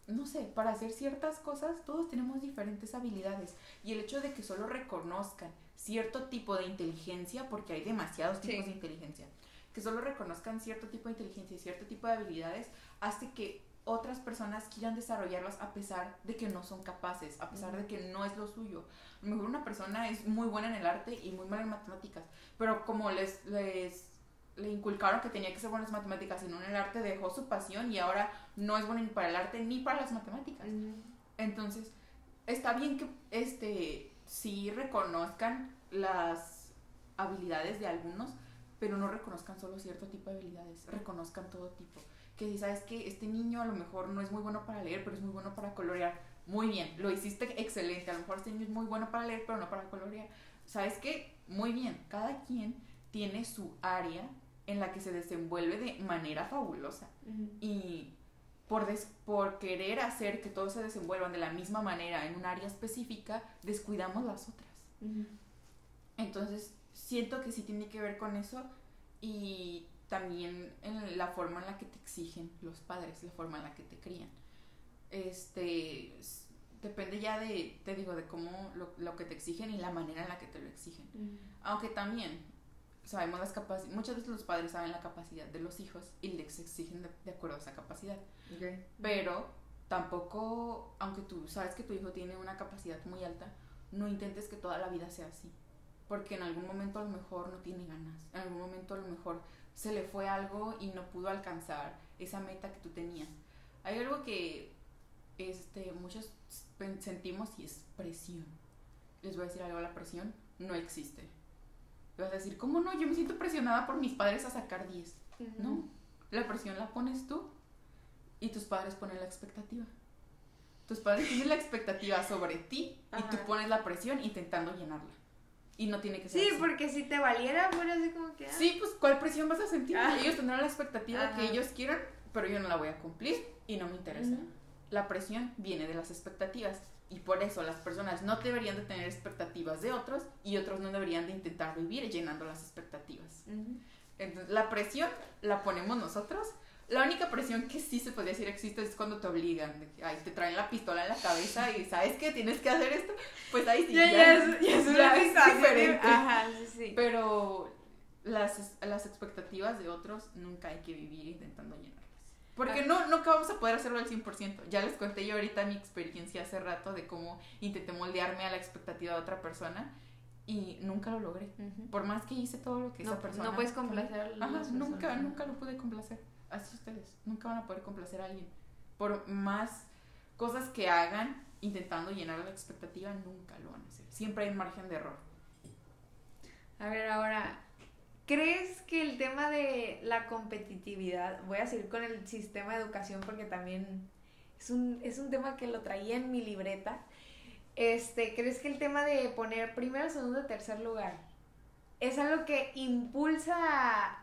no sé, para hacer ciertas cosas. Todos tenemos diferentes habilidades. Y el hecho de que solo reconozcan cierto tipo de inteligencia, porque hay demasiados tipos Sí. de inteligencia, que solo reconozcan cierto tipo de inteligencia y cierto tipo de habilidades, hace que otras personas quieran desarrollarlas a pesar de que no son capaces, a pesar de que no es lo suyo. A lo mejor una persona es muy buena en el arte y muy mala en matemáticas, pero como les, les le inculcaron que tenía que ser buena en las matemáticas y no en el arte, dejó su pasión y ahora no es bueno ni para el arte ni para las matemáticas. Entonces, está bien que este sí reconozcan las habilidades de algunos, pero no reconozcan solo cierto tipo de habilidades, reconozcan todo tipo. Que si sabes que este niño a lo mejor no es muy bueno para leer, pero es muy bueno para colorear. Muy bien, lo hiciste excelente. A lo mejor este niño es muy bueno para leer, pero no para colorear. ¿Sabes qué? Muy bien, cada quien tiene su área en la que se desenvuelve de manera fabulosa. Y por, por querer hacer que todos se desenvuelvan de la misma manera en un área específica, descuidamos las otras. Entonces, siento que sí tiene que ver con eso y también en la forma en la que te exigen los padres, la forma en la que te crían. Este, depende ya de, te digo, de cómo lo, que te exigen y la manera en la que te lo exigen. Aunque también sabemos las capacidades, muchas veces los padres saben la capacidad de los hijos y les exigen de, acuerdo a esa capacidad. Pero tampoco, aunque tú sabes que tu hijo tiene una capacidad muy alta, no intentes que toda la vida sea así. Porque en algún momento a lo mejor no tiene ganas, en algún momento a lo mejor se le fue algo y no pudo alcanzar esa meta que tú tenías. Hay algo que este, muchos sentimos y es presión. Les voy a decir algo, la presión no existe. Vas a decir, ¿cómo no? Yo me siento presionada por mis padres a sacar 10. No, la presión la pones tú y tus padres ponen la expectativa. Tus padres tienen la expectativa sobre ti y tú pones la presión intentando llenarla. Y no tiene que ser Sí, porque si te valiera, fuera así como que... Ah. Sí, pues ¿cuál presión vas a sentir? Ellos tendrán la expectativa que ellos quieran, pero yo no la voy a cumplir y no me interesa. La presión viene de las expectativas y por eso las personas no deberían de tener expectativas de otros y otros no deberían de intentar vivir llenando las expectativas. Entonces, la presión la ponemos nosotros. La única presión que sí se podría decir existe es cuando te obligan, de que ay, te traen la pistola en la cabeza y sabes que tienes que hacer esto, pues ahí sí ya, ya, es, ya es, diferente. Ajá, sí, sí. Pero las, las expectativas de otros nunca hay que vivir intentando llenar. Porque no, nunca vamos a poder hacerlo al 100%. Ya les conté yo ahorita mi experiencia hace rato de cómo intenté moldearme a la expectativa de otra persona y nunca lo logré. Por más que hice todo lo que esa persona... No puedes complacer a Ajá, nunca, nunca lo pude complacer. Así ustedes, nunca van a poder complacer a alguien. Por más cosas que hagan intentando llenar la expectativa, nunca lo van a hacer. Siempre hay margen de error. A ver, ahora, ¿Crees que el tema de la competitividad, voy a seguir con el sistema de educación porque también es un, es un tema que lo traía en mi libreta, este, ¿crees que el tema de poner primero, segundo, tercer lugar es algo que impulsa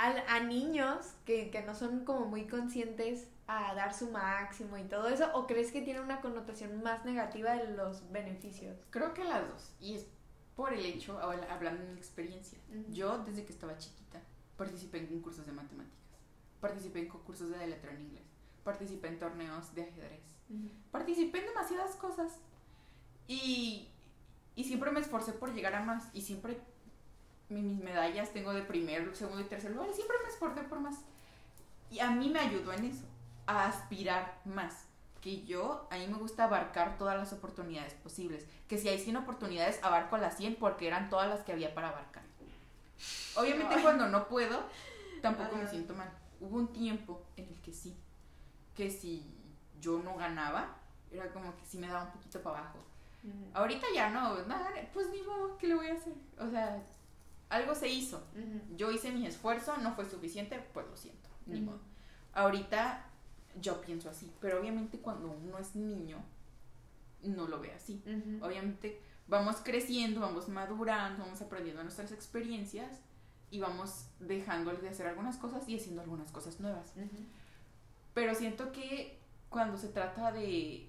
a, a, niños que, que, no son como muy conscientes a dar su máximo y todo eso? ¿O crees que tiene una connotación más negativa de los beneficios? Creo que las dos. Y es por el hecho, hablando de mi experiencia, yo desde que estaba chiquita participé en concursos de matemáticas, participé en concursos de letra en inglés, participé en torneos de ajedrez, participé en demasiadas cosas y, y siempre me esforcé por llegar a más y siempre mis medallas tengo de primer, segundo y tercer lugar y siempre me esforcé por más. Y a mí me ayudó en eso, a aspirar más que yo, a mí me gusta abarcar todas las oportunidades posibles. Que si hay 100 oportunidades, abarco las 100 porque eran todas las que había para abarcar. Obviamente cuando no puedo, tampoco me siento mal. Hubo un tiempo en el que sí, que si yo no ganaba, era como que sí me daba un poquito para abajo. Ahorita ya no, nada, pues ni modo, ¿qué le voy a hacer? O sea, algo se hizo. Yo hice mi esfuerzo, no fue suficiente, pues lo siento, ni modo. Ahorita yo pienso así, pero obviamente cuando uno es niño, no lo ve así. Obviamente vamos creciendo, vamos madurando, vamos aprendiendo nuestras experiencias y vamos dejándole de hacer algunas cosas y haciendo algunas cosas nuevas. Pero siento que cuando se trata de,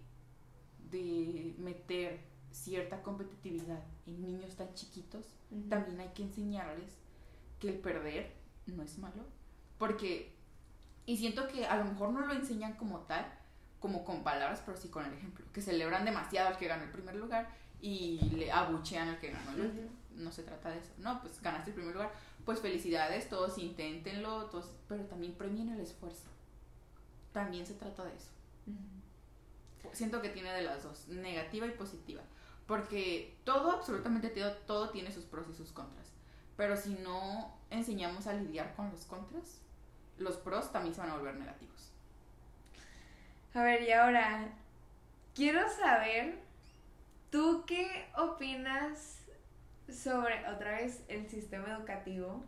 de meter cierta competitividad en niños tan chiquitos, también hay que enseñarles que el perder no es malo. Porque y siento que a lo mejor no lo enseñan como tal, como con palabras, pero sí con el ejemplo. Que celebran demasiado al que ganó el primer lugar y le abuchean al que ganó el último. No se trata de eso. No, pues ganaste el primer lugar. Pues felicidades, todos inténtenlo, todos, pero también premien el esfuerzo. También se trata de eso. Siento que tiene de las dos, negativa y positiva. Porque todo, absolutamente todo, todo tiene sus pros y sus contras. Pero si no enseñamos a lidiar con los contras, los pros también se van a volver negativos. A ver, y ahora, quiero saber, ¿tú qué opinas sobre, otra vez, el sistema educativo?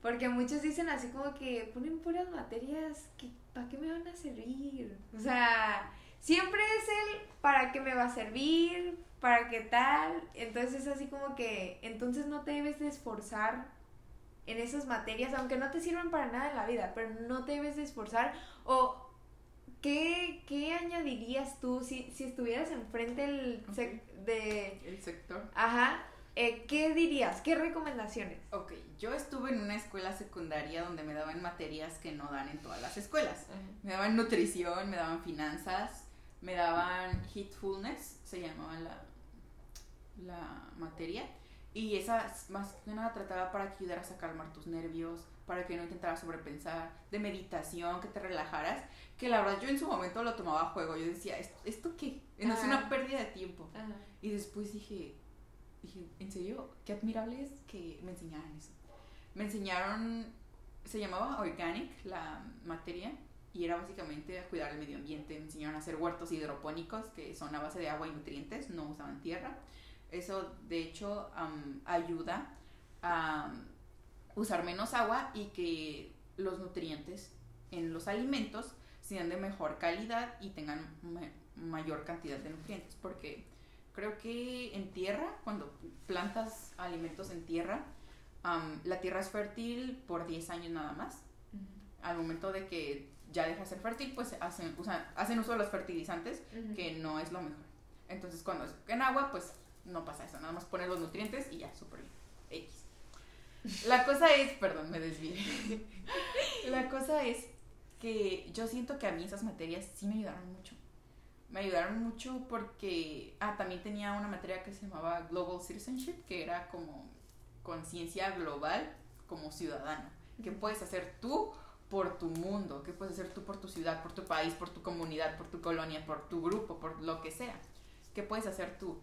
Porque muchos dicen así como que ponen puras materias que, ¿para qué me van a servir? O sea, siempre es el, ¿para qué me va a servir? ¿Para qué tal? Entonces es así como que, entonces no te debes de esforzar en esas materias, aunque no te sirvan para nada en la vida, pero no te debes de esforzar o ¿Qué, ¿Qué, añadirías tú si, si estuvieras enfrente del de... El sector. Ajá. Eh, ¿Qué dirías? ¿Qué recomendaciones? Ok, yo estuve en una escuela secundaria donde me daban materias que no dan en todas las escuelas. Me daban nutrición, me daban finanzas, me daban hitfulness, se llamaba la, la materia. Y esa más que nada trataba para que ayudara a calmar tus nervios, para que no intentaras sobrepensar, de meditación, que te relajaras. Que la verdad yo en su momento lo tomaba a juego. Yo decía, ¿esto, qué? No es una pérdida de tiempo. Y después dije, dije, ¿en serio? Qué admirable es que me enseñaran eso. Me enseñaron, se llamaba Organic la materia y era básicamente a cuidar el medio ambiente. Me enseñaron a hacer huertos hidropónicos que son a base de agua y nutrientes, no usaban tierra. Eso de hecho ayuda a usar menos agua y que los nutrientes en los alimentos sean de mejor calidad y tengan mayor cantidad de nutrientes. Porque creo que en tierra, cuando plantas alimentos en tierra, la tierra es fértil por 10 años nada más. Al momento de que ya deja de ser fértil, pues hacen, hacen uso de los fertilizantes, que no es lo mejor. Entonces, cuando es en agua, pues no pasa eso. Nada más pones los nutrientes y ya, súper bien. X. La cosa es, perdón, me desvié. La cosa es que yo siento que a mí esas materias sí me ayudaron mucho me ayudaron mucho porque, ah, también tenía una materia que se llamaba Global Citizenship, que era como conciencia global como ciudadano. ¿Qué puedes hacer tú por tu mundo? ¿Qué puedes hacer tú por tu ciudad, por tu país, por tu comunidad, por tu colonia, por tu grupo, por lo que sea? ¿Qué puedes hacer tú?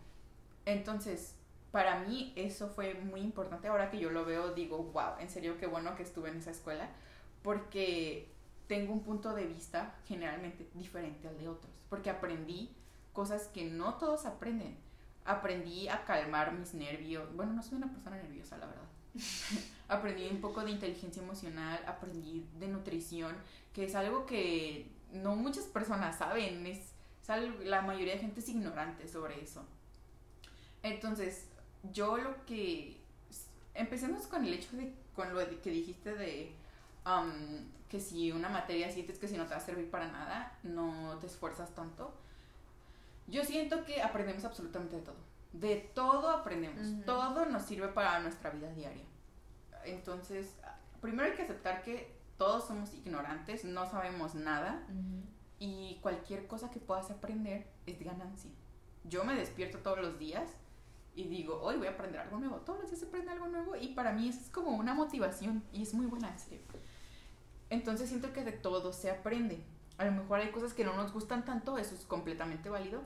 Entonces, para mí eso fue muy importante. Ahora que yo lo veo, digo, wow, en serio, qué bueno que estuve en esa escuela, porque tengo un punto de vista generalmente diferente al de otros, porque aprendí cosas que no todos aprenden. Aprendí a calmar mis nervios. Bueno, no soy una persona nerviosa, la verdad. aprendí un poco de inteligencia emocional, aprendí de nutrición, que es algo que no muchas personas saben, es, la mayoría de gente es ignorante sobre eso. Entonces, yo lo que empecemos con el hecho de con lo que dijiste de um, que si una materia sientes que si no te va a servir para nada, no te esfuerzas tanto. Yo siento que aprendemos absolutamente de todo. De todo aprendemos. Todo nos sirve para nuestra vida diaria. Entonces, primero hay que aceptar que todos somos ignorantes, no sabemos nada y cualquier cosa que puedas aprender es ganancia. Yo me despierto todos los días y digo, hoy voy a aprender algo nuevo. Todos los días se aprende algo nuevo y para mí eso es como una motivación y es muy buena, en serio. Entonces siento que de todo se aprende. A lo mejor hay cosas que no nos gustan tanto, eso es completamente válido,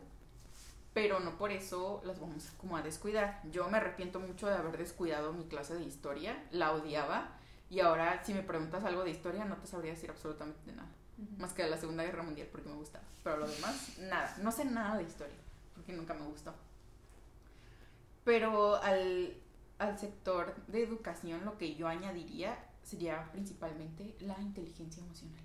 pero no por eso las vamos como a descuidar. Yo me arrepiento mucho de haber descuidado mi clase de historia, la odiaba y ahora si me preguntas algo de historia no te sabría decir absolutamente nada, más que de la Segunda Guerra Mundial porque me gustaba, pero lo demás nada, no sé nada de historia porque nunca me gustó. Pero al, al sector de educación lo que yo añadiría sería principalmente la inteligencia emocional.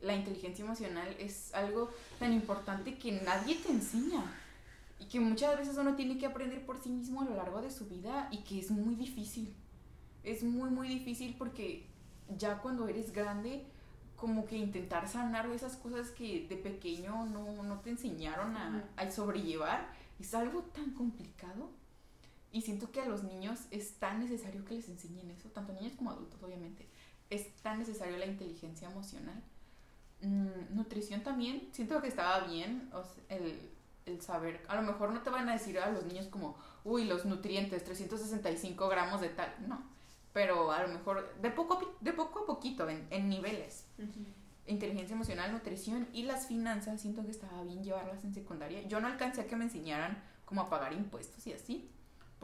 La inteligencia emocional es algo tan importante que nadie te enseña y que muchas veces uno tiene que aprender por sí mismo a lo largo de su vida y que es muy difícil. Es muy, muy difícil porque ya cuando eres grande, como que intentar sanar esas cosas que de pequeño no, te enseñaron a, a sobrellevar, es algo tan complicado y siento que a los niños es tan necesario que les enseñen eso, tanto niños como adultos, obviamente. Es tan necesario la inteligencia emocional. Mm, nutrición también, siento que estaba bien el, el, saber. A lo mejor no te van a decir a los niños como, uy, los nutrientes, 365 gramos de tal. No, pero a lo mejor de poco, de poco a poquito, en, en niveles. Inteligencia emocional, nutrición y las finanzas, siento que estaba bien llevarlas en secundaria. Yo no alcancé a que me enseñaran cómo a pagar impuestos y así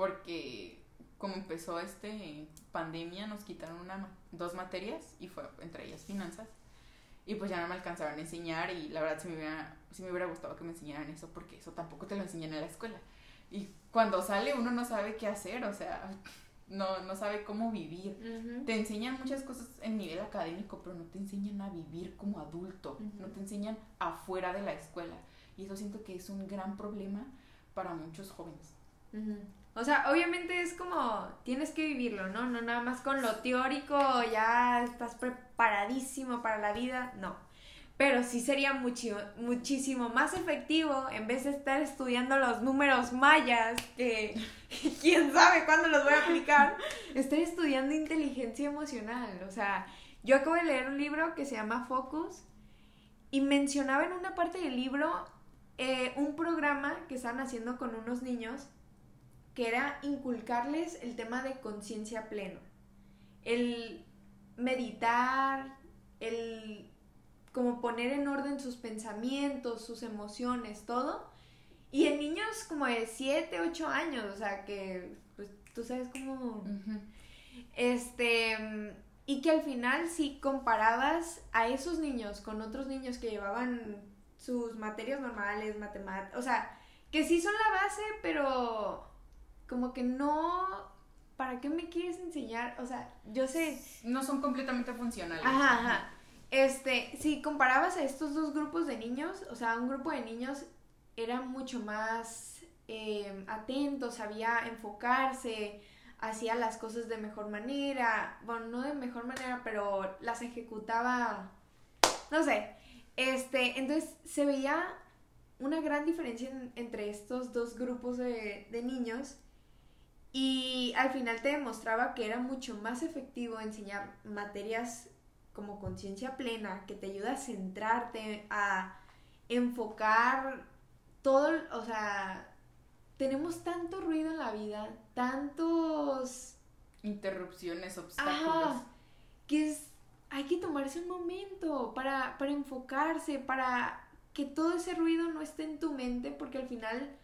porque como empezó este pandemia nos quitaron una dos materias y fue entre ellas finanzas. Y pues ya no me alcanzaron a enseñar y la verdad sí me hubiera, sí me hubiera gustado que me enseñaran eso porque eso tampoco te lo enseñan en la escuela. Y cuando sale uno no sabe qué hacer o sea no, no sabe cómo vivir. Te enseñan muchas cosas en nivel académico pero no te enseñan a vivir como adulto no te enseñan afuera de la escuela. Y eso siento que es un gran problema para muchos jóvenes O sea, obviamente es como tienes que vivirlo, ¿no? No nada más con lo teórico, ya estás preparadísimo para la vida, no. Pero sí sería muchísimo más efectivo en vez de estar estudiando los números mayas, que quién sabe cuándo los voy a aplicar, estar estudiando inteligencia emocional. O sea, yo acabo de leer un libro que se llama Focus y mencionaba en una parte del libro eh, un programa que estaban haciendo con unos niños que era inculcarles el tema de conciencia pleno. El meditar, el como poner en orden sus pensamientos, sus emociones, todo. Y en niños como de 7, 8 años, o sea, que pues tú sabes cómo... Este... Y que al final si comparabas a esos niños con otros niños que llevaban sus materias normales, matemáticas, o sea, que sí son la base, pero como que no, ¿para qué me quieres enseñar? O sea, yo sé... No son completamente funcionales. Ajá, ajá. Este, si comparabas a estos dos grupos de niños, o sea, un grupo de niños era mucho más eh, atento, sabía enfocarse, hacía las cosas de mejor manera, bueno, no de mejor manera, pero las ejecutaba, no sé, este, entonces se veía una gran diferencia entre estos dos grupos de, de niños y al final te demostraba que era mucho más efectivo enseñar materias como conciencia plena, que te ayuda a centrarte, a enfocar todo, o sea, tenemos tanto ruido en la vida, tantos... Interrupciones, obstáculos. que es, hay que tomarse un momento para, para enfocarse, para que todo ese ruido no esté en tu mente, porque al final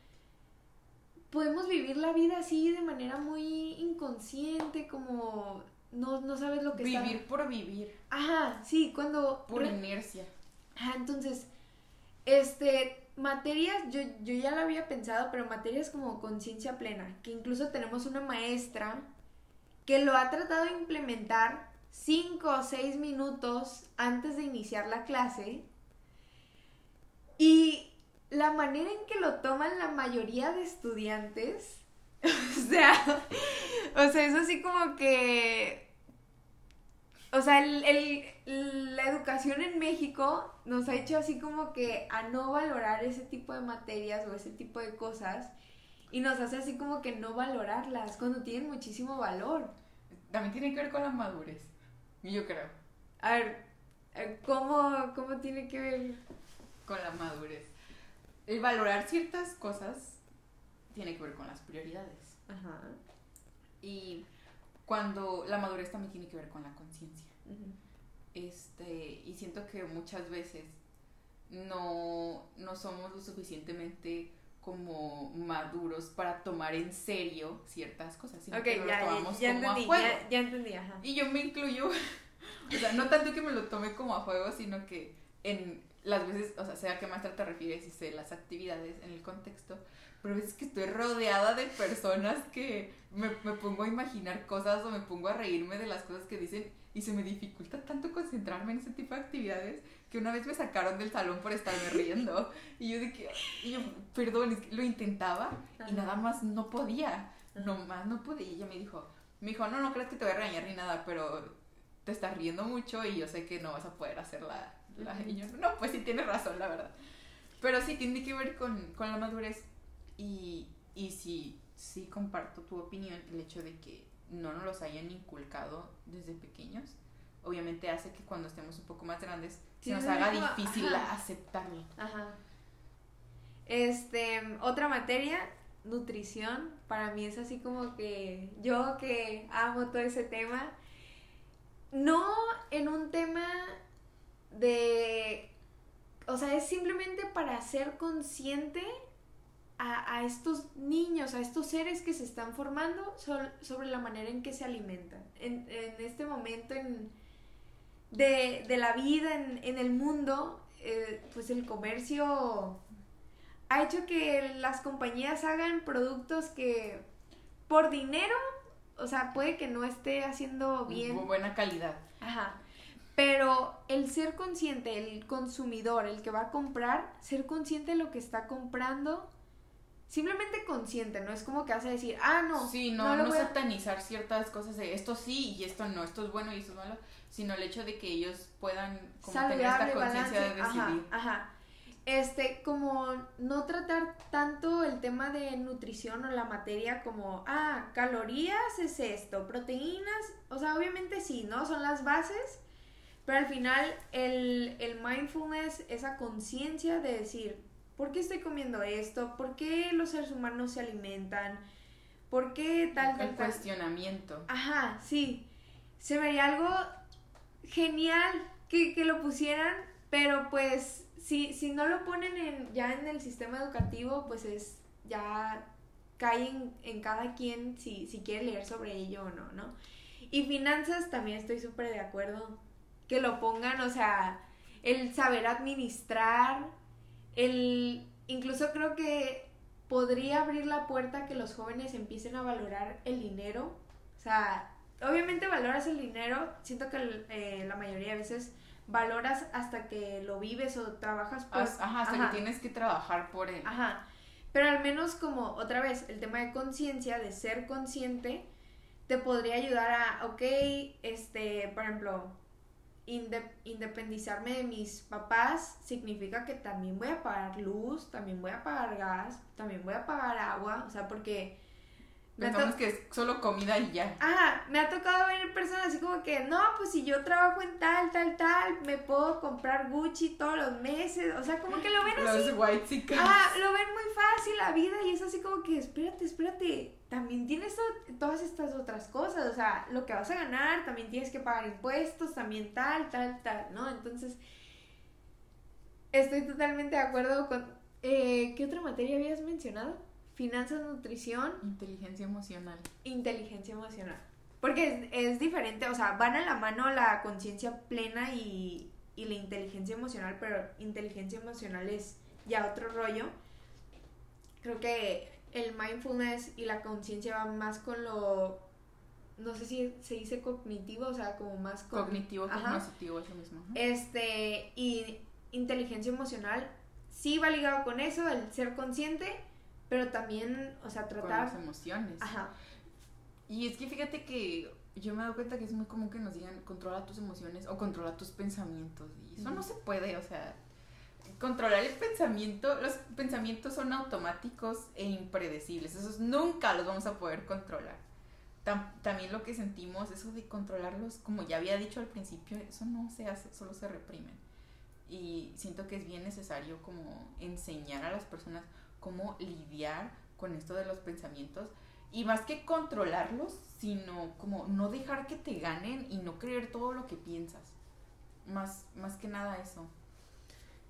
podemos vivir la vida así de manera muy inconsciente, como no, no sabes lo que Vivir por vivir. Ajá, sí, cuando... Por inercia. Ajá, entonces, este, materias, yo, yo ya lo había pensado, pero materias como conciencia plena, que incluso tenemos una maestra que lo ha tratado de implementar cinco o seis minutos antes de iniciar la clase. Y la manera en que lo toman la mayoría de estudiantes, o sea, o sea, es así como que, o sea, el, la educación en México nos ha hecho así como que a no valorar ese tipo de materias o ese tipo de cosas y nos hace así como que no valorarlas cuando tienen muchísimo valor. También tiene que ver con la madurez, yo creo. A ver, ¿cómo, cómo tiene que ver? Con la madurez el valorar ciertas cosas tiene que ver con las prioridades. Ajá. Y cuando la madurez también tiene que ver con la conciencia. Este, y siento que muchas veces no, no somos lo suficientemente como maduros para tomar en serio ciertas cosas, sino que ya, lo tomamos ya, como entendí, a juego. Ya, entendí, ajá. Y yo me incluyo, o sea, no tanto que me lo tome como a juego, sino que en las veces, o sea, sea a qué maestra te refieres y sé las actividades en el contexto, pero es que estoy rodeada de personas que me, me, pongo a imaginar cosas o me pongo a reírme de las cosas que dicen y se me dificulta tanto concentrarme en ese tipo de actividades que una vez me sacaron del salón por estarme riendo y yo dije, y yo, perdón, lo intentaba y nada más no podía, no más no podía. Y ella me dijo, me dijo, no, no crees que te voy a regañar ni nada, pero te estás riendo mucho y yo sé que no vas a poder hacerla no, pues sí tienes razón, la verdad. Pero sí tiene que ver con, la madurez. Y, y sí, sí comparto tu opinión, el hecho de que no nos los hayan inculcado desde pequeños. Obviamente hace que cuando estemos un poco más grandes se nos haga difícil aceptarlo. Ajá. Este, otra materia, nutrición. Para mí es así como que yo que amo todo ese tema. No en un tema de, o sea, es simplemente para ser consciente a, estos niños, a estos seres que se están formando sobre la manera en que se alimentan. En, este momento de, la vida en, el mundo, eh, pues el comercio ha hecho que las compañías hagan productos que por dinero, o sea, puede que no esté haciendo bien. Buena calidad. Ajá. Pero el ser consciente, el consumidor, el que va a comprar, ser consciente de lo que está comprando, simplemente consciente, no es como que vas a decir, ah, no. Sí, no, no, satanizar ciertas cosas de esto sí y esto no, esto es bueno y esto es malo, sino el hecho de que ellos puedan como tener esta conciencia de decidir. Ajá, ajá. Este, como no tratar tanto el tema de nutrición o la materia como, ah, calorías es esto, proteínas, o sea, obviamente sí, ¿no? Son las bases, pero al final el, el mindfulness, esa conciencia de decir, ¿por qué estoy comiendo esto? ¿Por qué los seres humanos se alimentan? ¿Por qué tal, tal, El cuestionamiento. Ajá, sí. Se vería algo genial que, que lo pusieran, pero pues si, si no lo ponen en, ya en el sistema educativo, pues es ya cae en, en cada quien si, si quiere leer sobre ello o no, ¿no? Y finanzas también estoy súper de acuerdo que lo pongan, o sea, el saber administrar, el incluso creo que podría abrir la puerta a que los jóvenes empiecen a valorar el dinero, o sea, obviamente valoras el dinero, siento que eh, la mayoría de veces valoras hasta que lo vives o trabajas por... Ajá, hasta que tienes que trabajar por él. Ajá. Pero al menos como otra vez el tema de conciencia, de ser consciente, te podría ayudar a, ok, este, por ejemplo, independizarme de mis papás significa que también voy a pagar luz, también voy a pagar gas, también voy a pagar agua, o sea, porque Pensamos que es solo comida y ya. Ajá, me ha tocado ver personas así como que, no, pues si yo trabajo en tal, tal, tal, me puedo comprar Gucci todos los meses. O sea, como que lo ven así. Los white chicas. Ajá, lo ven muy fácil la vida y es así como que, espérate, espérate, también tienes todas estas otras cosas. O sea, lo que vas a ganar, también tienes que pagar impuestos, también tal, tal, tal, ¿no? Entonces, estoy totalmente de acuerdo con... Eh, ¿Qué otra materia habías mencionado? finanzas, nutrición. Inteligencia emocional. Inteligencia emocional. Porque es, diferente, o sea, van a la mano la conciencia plena y, y la inteligencia emocional, pero inteligencia emocional es ya otro rollo. Creo que el mindfulness y la conciencia van más con lo no sé si se dice cognitivo, o sea, como más cognitivo, cognitivo, es lo mismo. Este, y inteligencia emocional sí va ligado con eso, el ser consciente, pero también, o sea, tratar... Con las emociones. Ajá. Y es que fíjate que yo me he dado cuenta que es muy común que nos digan controla tus emociones o controla tus pensamientos. Y eso no se puede, o sea, controlar el pensamiento, los pensamientos son automáticos e impredecibles. Esos nunca los vamos a poder controlar. también lo que sentimos, eso de controlarlos, como ya había dicho al principio, eso no se hace, solo se reprimen. Y siento que es bien necesario como enseñar a las personas cómo lidiar con esto de los pensamientos y más que controlarlos, sino como no dejar que te ganen y no creer todo lo que piensas. Más, más que nada eso.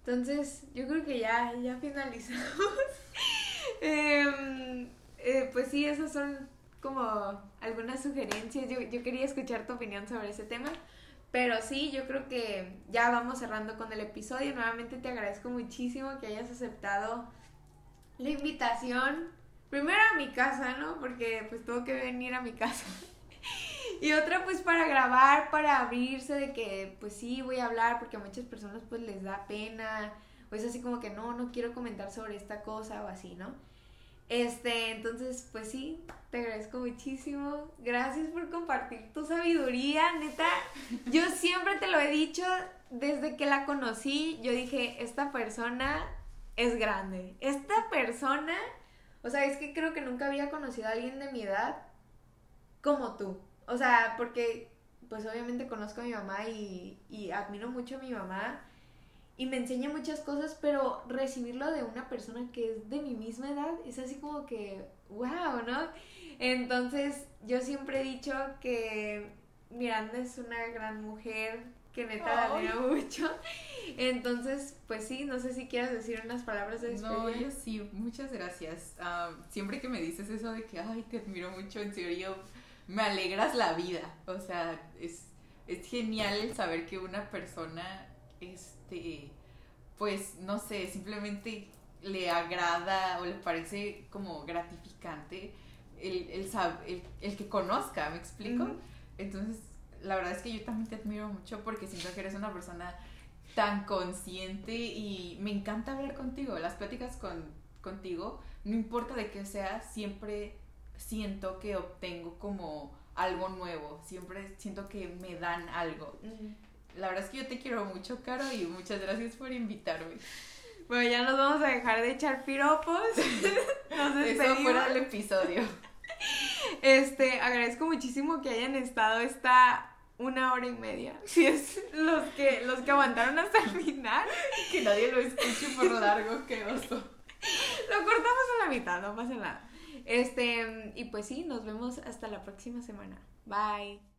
Entonces, yo creo que ya, ya finalizamos. Em, eh, pues sí, esas son como algunas sugerencias. Yo, yo quería escuchar tu opinión sobre ese tema. Pero sí, yo creo que ya vamos cerrando con el episodio. Nuevamente te agradezco muchísimo que hayas aceptado la invitación, primero a mi casa, ¿no? Porque pues tuvo que venir a mi casa. Y otra pues para grabar, para abrirse de que pues sí voy a hablar porque a muchas personas pues les da pena o es así como que no, no quiero comentar sobre esta cosa o así, ¿no? Este, entonces, pues sí, te agradezco muchísimo. Gracias por compartir tu sabiduría, neta. Yo siempre te lo he dicho, desde que la conocí, yo dije, esta persona es grande. Esta persona, o sea, es que creo que nunca había conocido a alguien de mi edad como tú. O sea, porque pues obviamente conozco a mi mamá y, y admiro mucho a mi mamá y me enseña muchas cosas, pero recibirlo de una persona que es de mi misma edad es así como que, wow, ¿no? Entonces yo siempre he dicho que Miranda es una gran mujer, que neta la admiro mucho. Entonces, pues sí, no sé si quieras decir unas palabras de despedida. No, yo sí, muchas gracias. Ah, siempre que me dices eso de que, ay, te admiro mucho, en serio, me alegras la vida. O sea, es, es genial el saber que una persona, este, pues, no sé, simplemente le agrada o le parece como gratificante el, el, el, el que conozca, ¿me explico? Entonces, la verdad es que yo también te admiro mucho porque siento que eres una persona tan consciente y me encanta hablar contigo. Las pláticas con, contigo no importa de qué sea, siempre siento que obtengo como algo nuevo, siempre siento que me dan algo. La verdad es que yo te quiero mucho, Caro, y muchas gracias por invitarme. Bueno, ya nos vamos a dejar de echar piropos. Nos Eso despedimos. fuera el episodio. Este, agradezco muchísimo que hayan estado esta una hora y media. Si es los que, los que aguantaron hasta el final. Que nadie lo escuche por lo largo que oso. Lo cortamos a la mitad, no pasa nada. Este, y pues sí, nos vemos hasta la próxima semana. Bye.